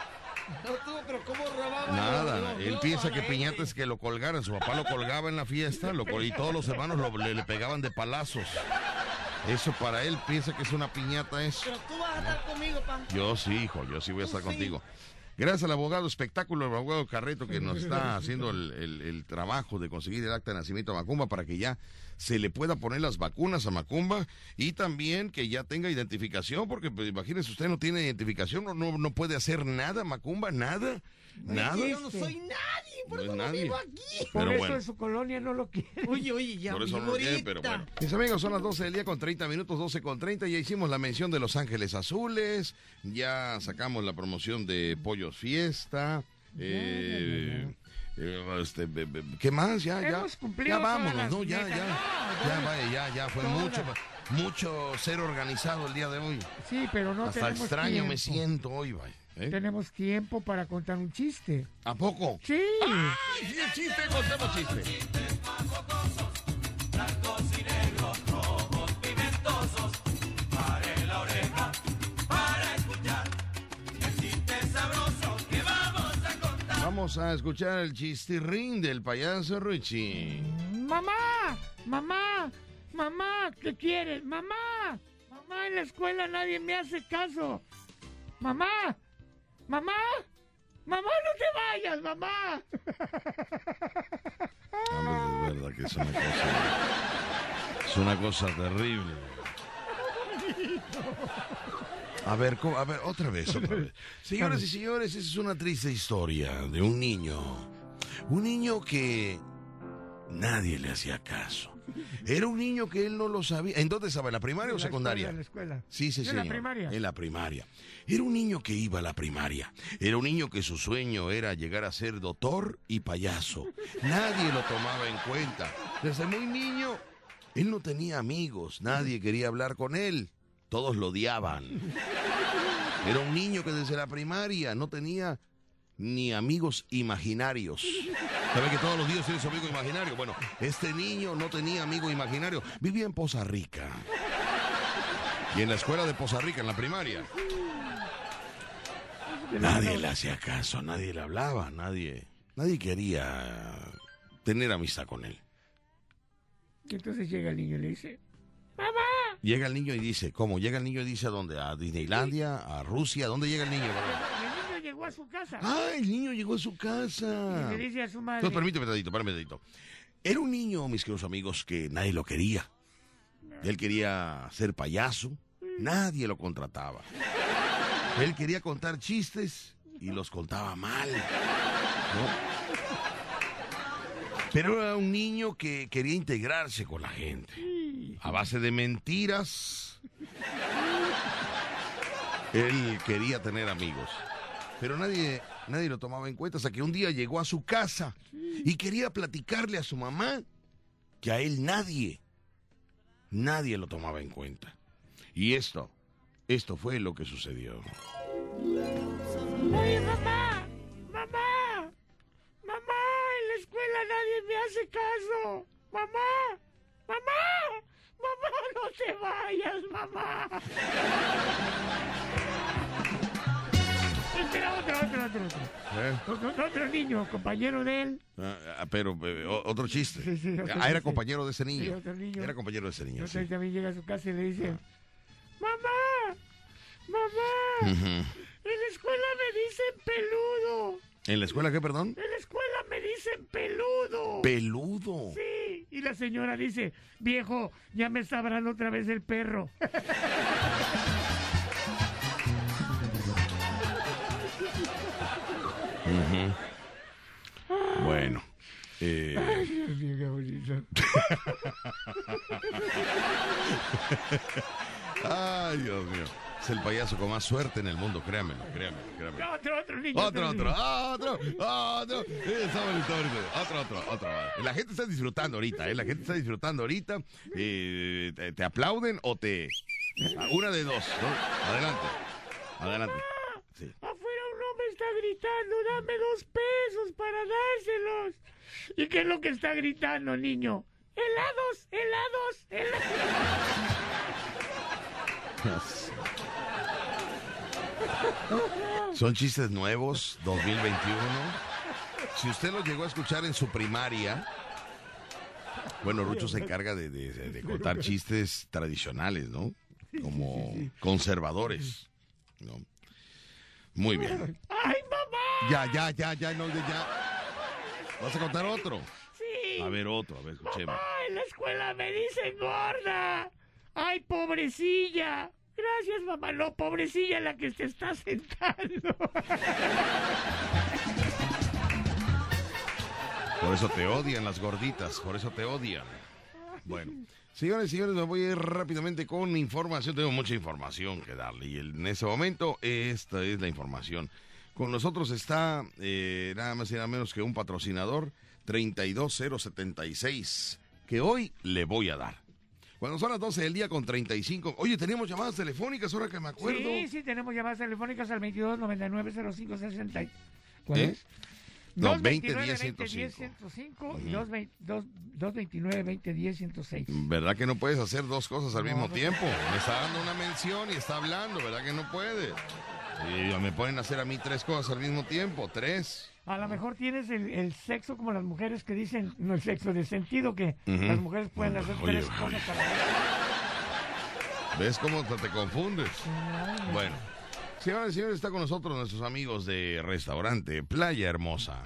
no tuvo, pero ¿cómo robaba? Nada, los- los él piensa que piñata es que lo colgaran. Su papá lo colgaba en la fiesta lo y todos los hermanos lo- le, le pegaban de palazos. Eso para él piensa que es una piñata eso. Pero tú vas a estar conmigo, pan. Yo sí, hijo, yo sí voy a estar sí. contigo. Gracias al abogado espectáculo, el abogado Carreto, que nos está haciendo el, el- el trabajo de conseguir el acta de nacimiento a Macumba para que ya se le pueda poner las vacunas a Macumba y también que ya tenga identificación, porque pues, imagínese, usted no tiene identificación, no, no, no puede hacer nada, Macumba, nada, nada. Yo no soy nadie, por No es eso no nadie. vivo aquí. Por Pero eso bueno. en su colonia no lo quiere. Oye, oye, ya Por eso no lo ahorita. pero bueno. Mis amigos, son las 12 del día con 30 minutos, 12 con 30. Ya hicimos la mención de Los Ángeles Azules, ya sacamos la promoción de Pollos Fiesta. eh, eh, este, be- be- ¿Qué más? Ya, ya. Hemos Ya vámonos, ¿no? Ya, ya. Ya, vaya, ya, ya. Fue Todas. mucho, mucho ser organizado el día de hoy. Sí, pero no Hasta tenemos extraño tiempo. me siento hoy, vaya. ¿Eh? Tenemos tiempo para contar un chiste. ¿A poco? Sí. ¡Ay, sí, chiste! Contemos chiste. Vamos a escuchar el chistirrín del payaso Richie. Mamá, mamá, mamá, ¿qué quieres? Mamá, mamá, en la escuela nadie me hace caso. Mamá, mamá, Mamá, no te vayas, mamá. Hombre, es una cosa. Terrible. A ver, a ver, otra vez, otra vez. Señoras y señores, esa es una triste historia de un niño. Un niño que nadie le hacía caso. Era un niño que él no lo sabía. ¿En dónde estaba? ¿En la primaria o la secundaria? escuela, en la escuela. Sí, sí, ¿Y sí. en la primaria? En la primaria. Era un niño que iba a la primaria. Era un niño que su sueño era llegar a ser doctor y payaso. Nadie lo tomaba en cuenta. Desde muy niño, él no tenía amigos. Nadie quería hablar con él. Todos lo odiaban. Era un niño que desde la primaria no tenía ni amigos imaginarios. ¿Sabe que todos los días tiene su amigo imaginario? Bueno, este niño no tenía amigo imaginario. Vivía en Poza Rica. Y en la escuela de Poza Rica, en la primaria. Nadie le hacía caso, nadie le hablaba, nadie, nadie quería tener amistad con él. Y entonces llega el niño y le dice, mamá, Llega el niño y dice, ¿cómo? Llega el niño y dice a dónde? ¿A Disneylandia? ¿A Rusia? ¿A dónde llega el niño? el niño llegó a su casa. Ah, el niño llegó a su casa. Y le dice a su madre, permíteme tantito, permíteme tantito. Era un niño, mis queridos amigos, que nadie lo quería. Él quería ser payaso, nadie lo contrataba. Él quería contar chistes y los contaba mal. ¿no? Pero era un niño que quería integrarse con la gente. A base de mentiras. Él quería tener amigos. Pero nadie, nadie lo tomaba en cuenta hasta que un día llegó a su casa y quería platicarle a su mamá que a él nadie, nadie lo tomaba en cuenta. Y esto, esto fue lo que sucedió. oye mamá, mamá, mamá, en la escuela nadie me hace caso. Mamá, mamá, mamá, no te vayas, mamá. Otro, otro, otro, otro. ¿Eh? Otro, otro niño, compañero de él. Ah, ah, pero eh, otro chiste. Sí, sí, ah, era compañero de ese niño. Era compañero de ese niño. Entonces también llega a su casa y le dice, mamá, mamá, en la escuela me dicen peludo. ¿En la escuela qué, perdón? En la escuela me dicen peludo. Peludo. Sí. Y la señora dice, viejo, ya me hablando otra vez el perro. Bueno. eh, Ay, Dios mío, qué bonito. Ay, Dios mío. Es el payaso con más suerte en el mundo, créamelo, créamelo, créamelo. Otro, otro niño. Otro, otro, otro, otro. Está bonito. Otro, otro, otro. La gente está disfrutando ahorita, ¿eh? La gente está disfrutando ahorita. Eh, te, te aplauden o te... Una de dos, ¿no? Adelante. Adelante. Sí. Está gritando, dame dos pesos para dárselos. ¿Y qué es lo que está gritando, niño? Helados, helados, helados. Son chistes nuevos, 2021. Si usted los llegó a escuchar en su primaria, bueno, Rucho se encarga de, de- de contar chistes tradicionales, ¿no? Como conservadores, ¿no? Muy bien. ¡Ay, mamá! Ya, ya, ya, ya, no, ya, ya. ¿Vas a contar otro? Sí. A ver, otro, a ver, escuchemos. Mamá, en la escuela me dicen gorda. ¡Ay, pobrecilla! Gracias, mamá. No, pobrecilla la que te está sentando. Por eso te odian las gorditas, por eso te odian. Bueno, señores y señores, me voy a ir rápidamente con información. Tengo mucha información que darle y en ese momento esta es la información. Con nosotros está eh, nada más y nada menos que un patrocinador 32076 que hoy le voy a dar. Cuando son las 12 del día con 35. Oye, tenemos llamadas telefónicas ahora que me acuerdo. Sí, sí, tenemos llamadas telefónicas al 22 99 05 60. ¿Cuál ¿Eh? es? No, 229 2010 2010 105. 105 y 220 dos- 229 2010 106. ¿Verdad que no puedes hacer dos cosas al No, mismo no. tiempo? Me está dando una mención y está hablando, ¿verdad que no puede? Y me ponen a hacer a mí tres cosas al mismo tiempo, tres. A lo mejor tienes el, el sexo como las mujeres que dicen, no el sexo de sentido, que Ujú. las mujeres pueden hacer Oye, tres cosas a la vez. ¿Ves cómo te, te confundes? Bueno, Señoras y señores, está con nosotros nuestros amigos de restaurante Playa Hermosa.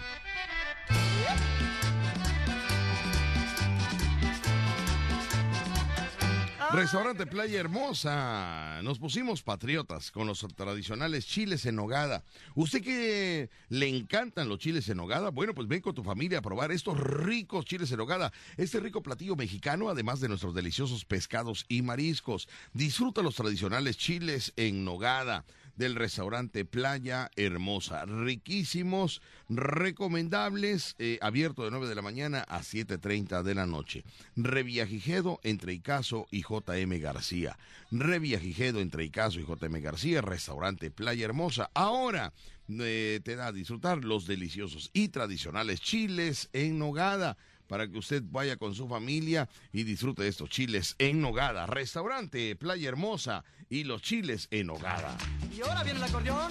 Restaurante Playa Hermosa. Nos pusimos patriotas con los tradicionales chiles en nogada. ¿Usted que le encantan los chiles en nogada? Bueno, pues ven con tu familia a probar estos ricos chiles en nogada. Este rico platillo mexicano, además de nuestros deliciosos pescados y mariscos. Disfruta los tradicionales chiles en nogada del restaurante Playa Hermosa. Riquísimos, recomendables, eh, abierto de 9 de la mañana a 7.30 de la noche. Reviajigedo entre Icaso y JM García. Reviajigedo entre Icaso y JM García, restaurante Playa Hermosa. Ahora eh, te da a disfrutar los deliciosos y tradicionales chiles en nogada para que usted vaya con su familia y disfrute de estos chiles en nogada. Restaurante Playa Hermosa y los chiles en nogada. Y ahora viene el acordeón.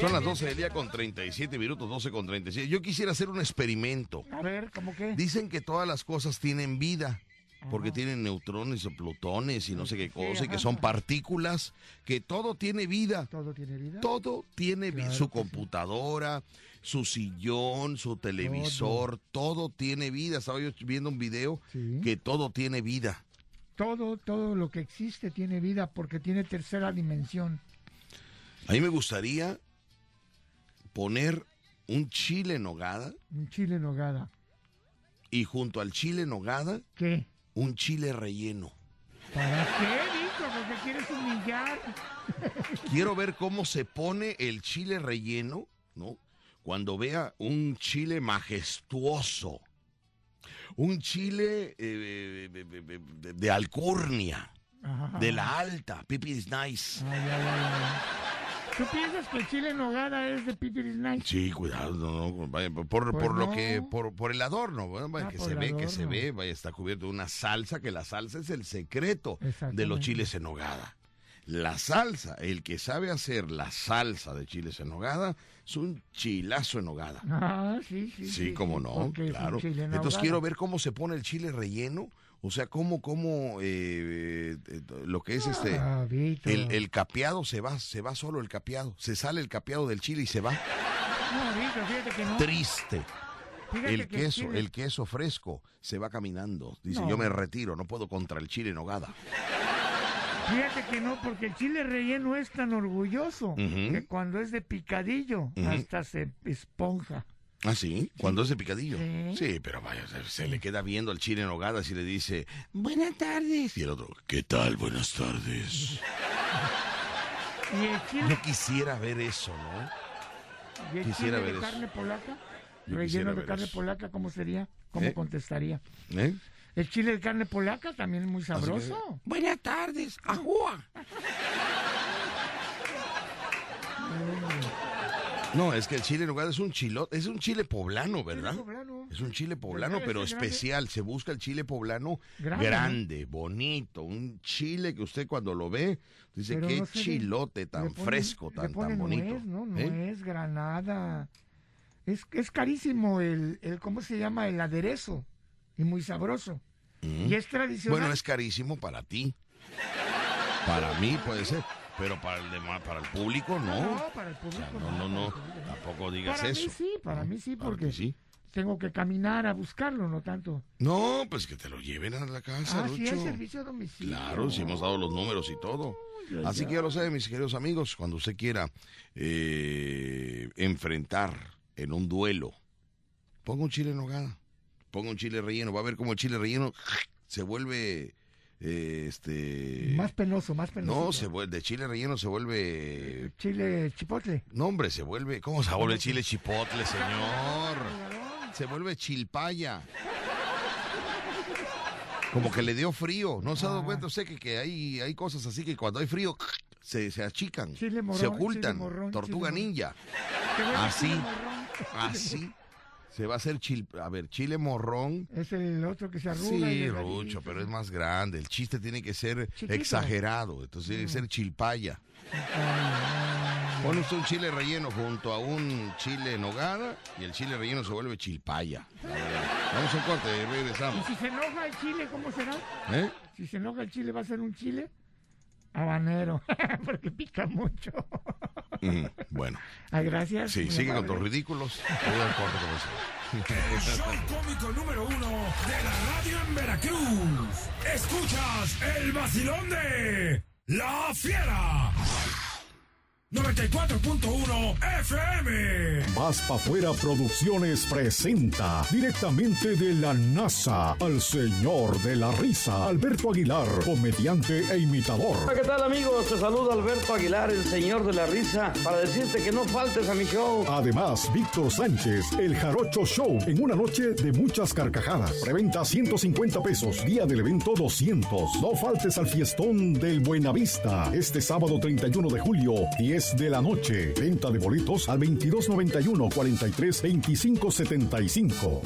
Son las 12 del día con 37 minutos, 12 con 37. Yo quisiera hacer un experimento. A ver, ¿cómo qué? Dicen que todas las cosas tienen vida. Porque tienen neutrones o plutones y no sé qué cosa, y que ajá. son partículas, que todo tiene vida. ¿Todo tiene vida? Todo tiene vida. Su sí. computadora, su sillón, su televisor, todo. tiene vida. Estaba yo viendo un video Sí. que todo tiene vida. Todo, todo lo que existe tiene vida porque tiene tercera dimensión. A mí me gustaría poner un chile en nogada Un chile en nogada. y junto al chile en nogada ¿Qué? Un chile relleno. ¿Para qué, Víctor? ¿Por qué quieres humillar? Quiero ver cómo se pone el chile relleno, ¿no? Cuando vea un chile majestuoso, un chile eh, de, de- de- alcurnia, Ajá. de la alta, pipi is nice. Ay, ay, ay, ay. ¿Tú piensas que el chile en nogada es de Pipiris Night? Sí, cuidado, no, no, vaya, por, Pues por lo no. que, por, por el adorno, bueno, vaya, Ah, que se ve, que se ve, vaya, está cubierto de una salsa, que la salsa es el secreto de los chiles en nogada. La salsa, el que sabe hacer la salsa de chiles en nogada, es un chilazo en nogada. Ah, sí, sí. Sí, cómo no, claro. en Entonces quiero ver cómo se pone el chile relleno, o sea, cómo, cómo eh, eh, lo que es este, Ah, el, el capeado se va, se va solo el capeado, se sale el capeado del chile y se va. No, Víctor, fíjate que no. Triste. Fíjate El que queso, el queso fresco se va caminando. Dice, No. yo me retiro, no puedo contra el chile en nogada. Fíjate que no, porque el chile relleno es tan orgulloso que cuando es de picadillo hasta se esponja. ¿Ah, sí? Cuando es de picadillo. Sí. Sí, pero vaya, se, se le queda viendo al chile en nogada y le dice, buenas tardes. Y el otro, ¿qué tal? Buenas tardes. Yo quisiera ver eso, ¿no? y el quisiera chile ver de eso. carne polaca, Yo relleno de carne eso. polaca, ¿cómo sería? ¿Cómo ¿Eh? contestaría? ¿Eh? El chile de carne polaca también es muy que- sabroso. Buenas tardes, ajúa. No, es que el chile en nogada es un chilote, es un chile poblano, ¿verdad? poblano. Es un chile poblano, pero grande. especial. Se busca el chile poblano Grande, grande, ¿no? bonito, un chile que usted cuando lo ve dice Pero qué no chilote tan ponen- fresco, tan tan bonito. nuez, no, no ¿Eh? es granada. Es, es carísimo el, el, ¿cómo se llama? El aderezo. Y muy sabroso. Mm. Y es tradicional. Bueno, es carísimo para ti. Para mí puede ser, pero para el demás, para el público no. No, para el O público. sea, no, no, no, para no. tampoco digas Para eso. mí sí, para mí sí, porque que sí. tengo que caminar a buscarlo, no tanto. No, pues que te lo lleven a la casa, ah, sí, hay Lucho. servicio a domicilio. Claro, si hemos dado los números y todo. Así que ya lo saben, mis queridos amigos, cuando usted quiera eh, enfrentar en un duelo, ponga un chile en nogada, ponga un chile relleno, va a ver cómo el chile relleno se vuelve, eh, este... Más penoso, más penoso. no, se vuelve, de chile relleno se vuelve... Chile chipotle. No, hombre, se vuelve... ¿Cómo se vuelve el chile chipotle, señor? Se vuelve chilpaya. Como que le dio frío. ¿No se ha dado Ah. cuenta usted que, que hay, hay cosas así que cuando hay frío se, se achican, Chile morrón, se ocultan? chile morrón, Tortuga ninja. Así. chile morrón. Así. Se va a hacer chil... A ver, chile morrón. Es el otro que se arruga. Sí, Rucho, pero es más grande. El chiste tiene que ser Chiquito. exagerado. Entonces tiene que ser chilpaya. Pone usted un chile relleno junto a un chile en nogada y el chile relleno se vuelve chilpaya. Vamos a un corte y ¿Y regresamos. si se enoja el chile, cómo será? ¿Eh? Si se enoja el chile, ¿va a ser un chile? Habanero, porque pica mucho. Mm, bueno. Ay, gracias. Sí, sigue con tus ridículos. Voy al corte El show cómico número uno de la radio en Veracruz. Escuchas el vacilón de La Fiera. 94.1 FM. Más pa' fuera Producciones presenta directamente de la NASA al señor de la risa, Alberto Aguilar, comediante e imitador. Hola, ¿qué tal amigos? Te saluda Alberto Aguilar, el señor de la risa, para decirte que no faltes a mi show. Además, Víctor Sánchez, el Jarocho Show, en una noche de muchas carcajadas. Preventa 150 pesos, día del evento 200. No faltes al fiestón del Buenavista, este sábado 31 de julio, 10 de la noche. Venta de boletos al 2291 43 25 75.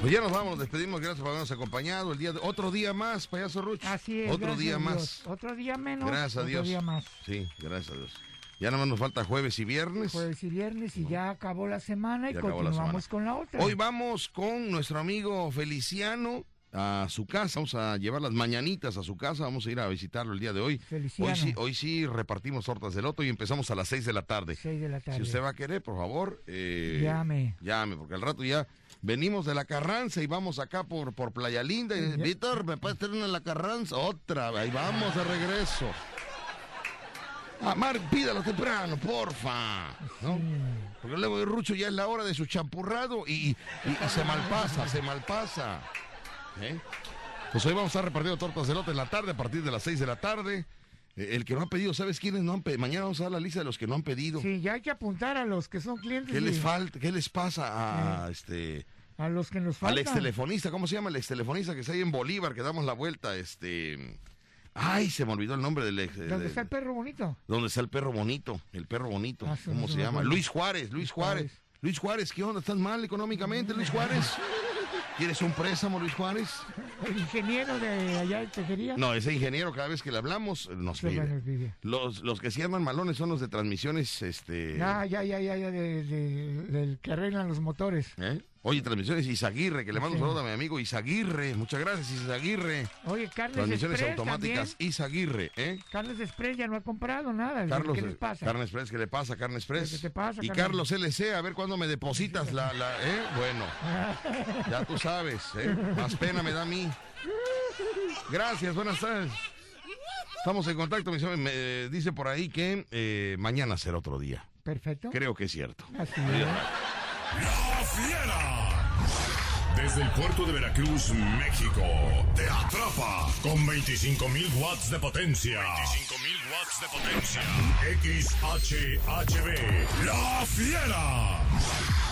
Pues ya nos vamos, nos despedimos, gracias por habernos acompañado. El día de- otro día más, payaso Ruch. Así es. Otro día más. Otro día menos. Gracias a otro Dios. día más. Sí, gracias a Dios. Ya nada más nos falta jueves y viernes. Jueves y viernes y ya acabó la semana y Ya acabó la continuamos semana. con la otra. Hoy vamos con nuestro amigo Feliciano a su casa. Vamos a llevar las mañanitas a su casa. Vamos a ir a visitarlo el día de hoy. Feliciano. Hoy sí, hoy sí repartimos tortas de loto y empezamos a las 6 de la tarde. Seis de la tarde. Si usted va a querer, por favor, eh, Llame. Llame, porque al rato ya venimos de la Carranza y vamos acá por, por Playa Linda. Y. Víctor, ¿me puedes tener una la Carranza? Otra, ahí vamos de regreso. Ah, Mar, pídalo temprano, porfa. ¿no? Porque luego de Rucho ya es la hora de su champurrado y, y- y se malpasa, se malpasa. ¿Eh? Pues hoy vamos a estar repartiendo tortas de lote en la tarde a partir de las 6 de la tarde. Eh, El que no ha pedido, ¿sabes quiénes no han pedido? Mañana vamos a dar la lista de los que no han pedido. Sí, ya hay que apuntar a los que son clientes. ¿Qué les falta? ¿Qué les pasa a este A los que nos al faltan. ex telefonista? ¿Cómo se llama el ex telefonista que está ahí en Bolívar que damos la vuelta? Este Ay, se me olvidó el nombre del ex. ¿Dónde de- está el perro bonito? ¿Dónde está el perro bonito? El perro bonito. Ah, ¿Cómo se llama? Luis Juárez, Luis Juárez. Luis Juárez, ¿qué onda? ¿Estás mal económicamente, Luis Juárez? ¿Quieres un préstamo, Luis Juárez? El ingeniero de allá de Tejería. No, ese ingeniero cada vez que le hablamos nos Se pide. nos pide. Los, los que se llaman malones son los de transmisiones, este... Ya, ya, ya, ya, ya, de- de- del que arreglan los motores. ¿eh? Oye, transmisiones Isaguirre, que le mando Sí. un saludo a mi amigo Isaguirre. Muchas gracias, Isaguirre. Oye, Carnes Transmisiones Express automáticas también. Isaguirre, ¿eh? Carnes Express ya no ha comprado nada. Carlos, ¿Qué les pasa? Carne Express, ¿qué le pasa, Carne Express? ¿Qué te pasa, y? Carlos LC, a ver cuándo me depositas la, la, ¿eh? Bueno, ya tú sabes, ¿eh? Más pena me da a mí. Gracias, buenas tardes. Estamos en contacto. Me dice por ahí que eh, mañana será otro día. Perfecto. Creo que es cierto. Así es. La Fiera. Desde el puerto de Veracruz, México, te atrapa con 25.000 watts de potencia. 25.000 watts de potencia. XHHB. La Fiera.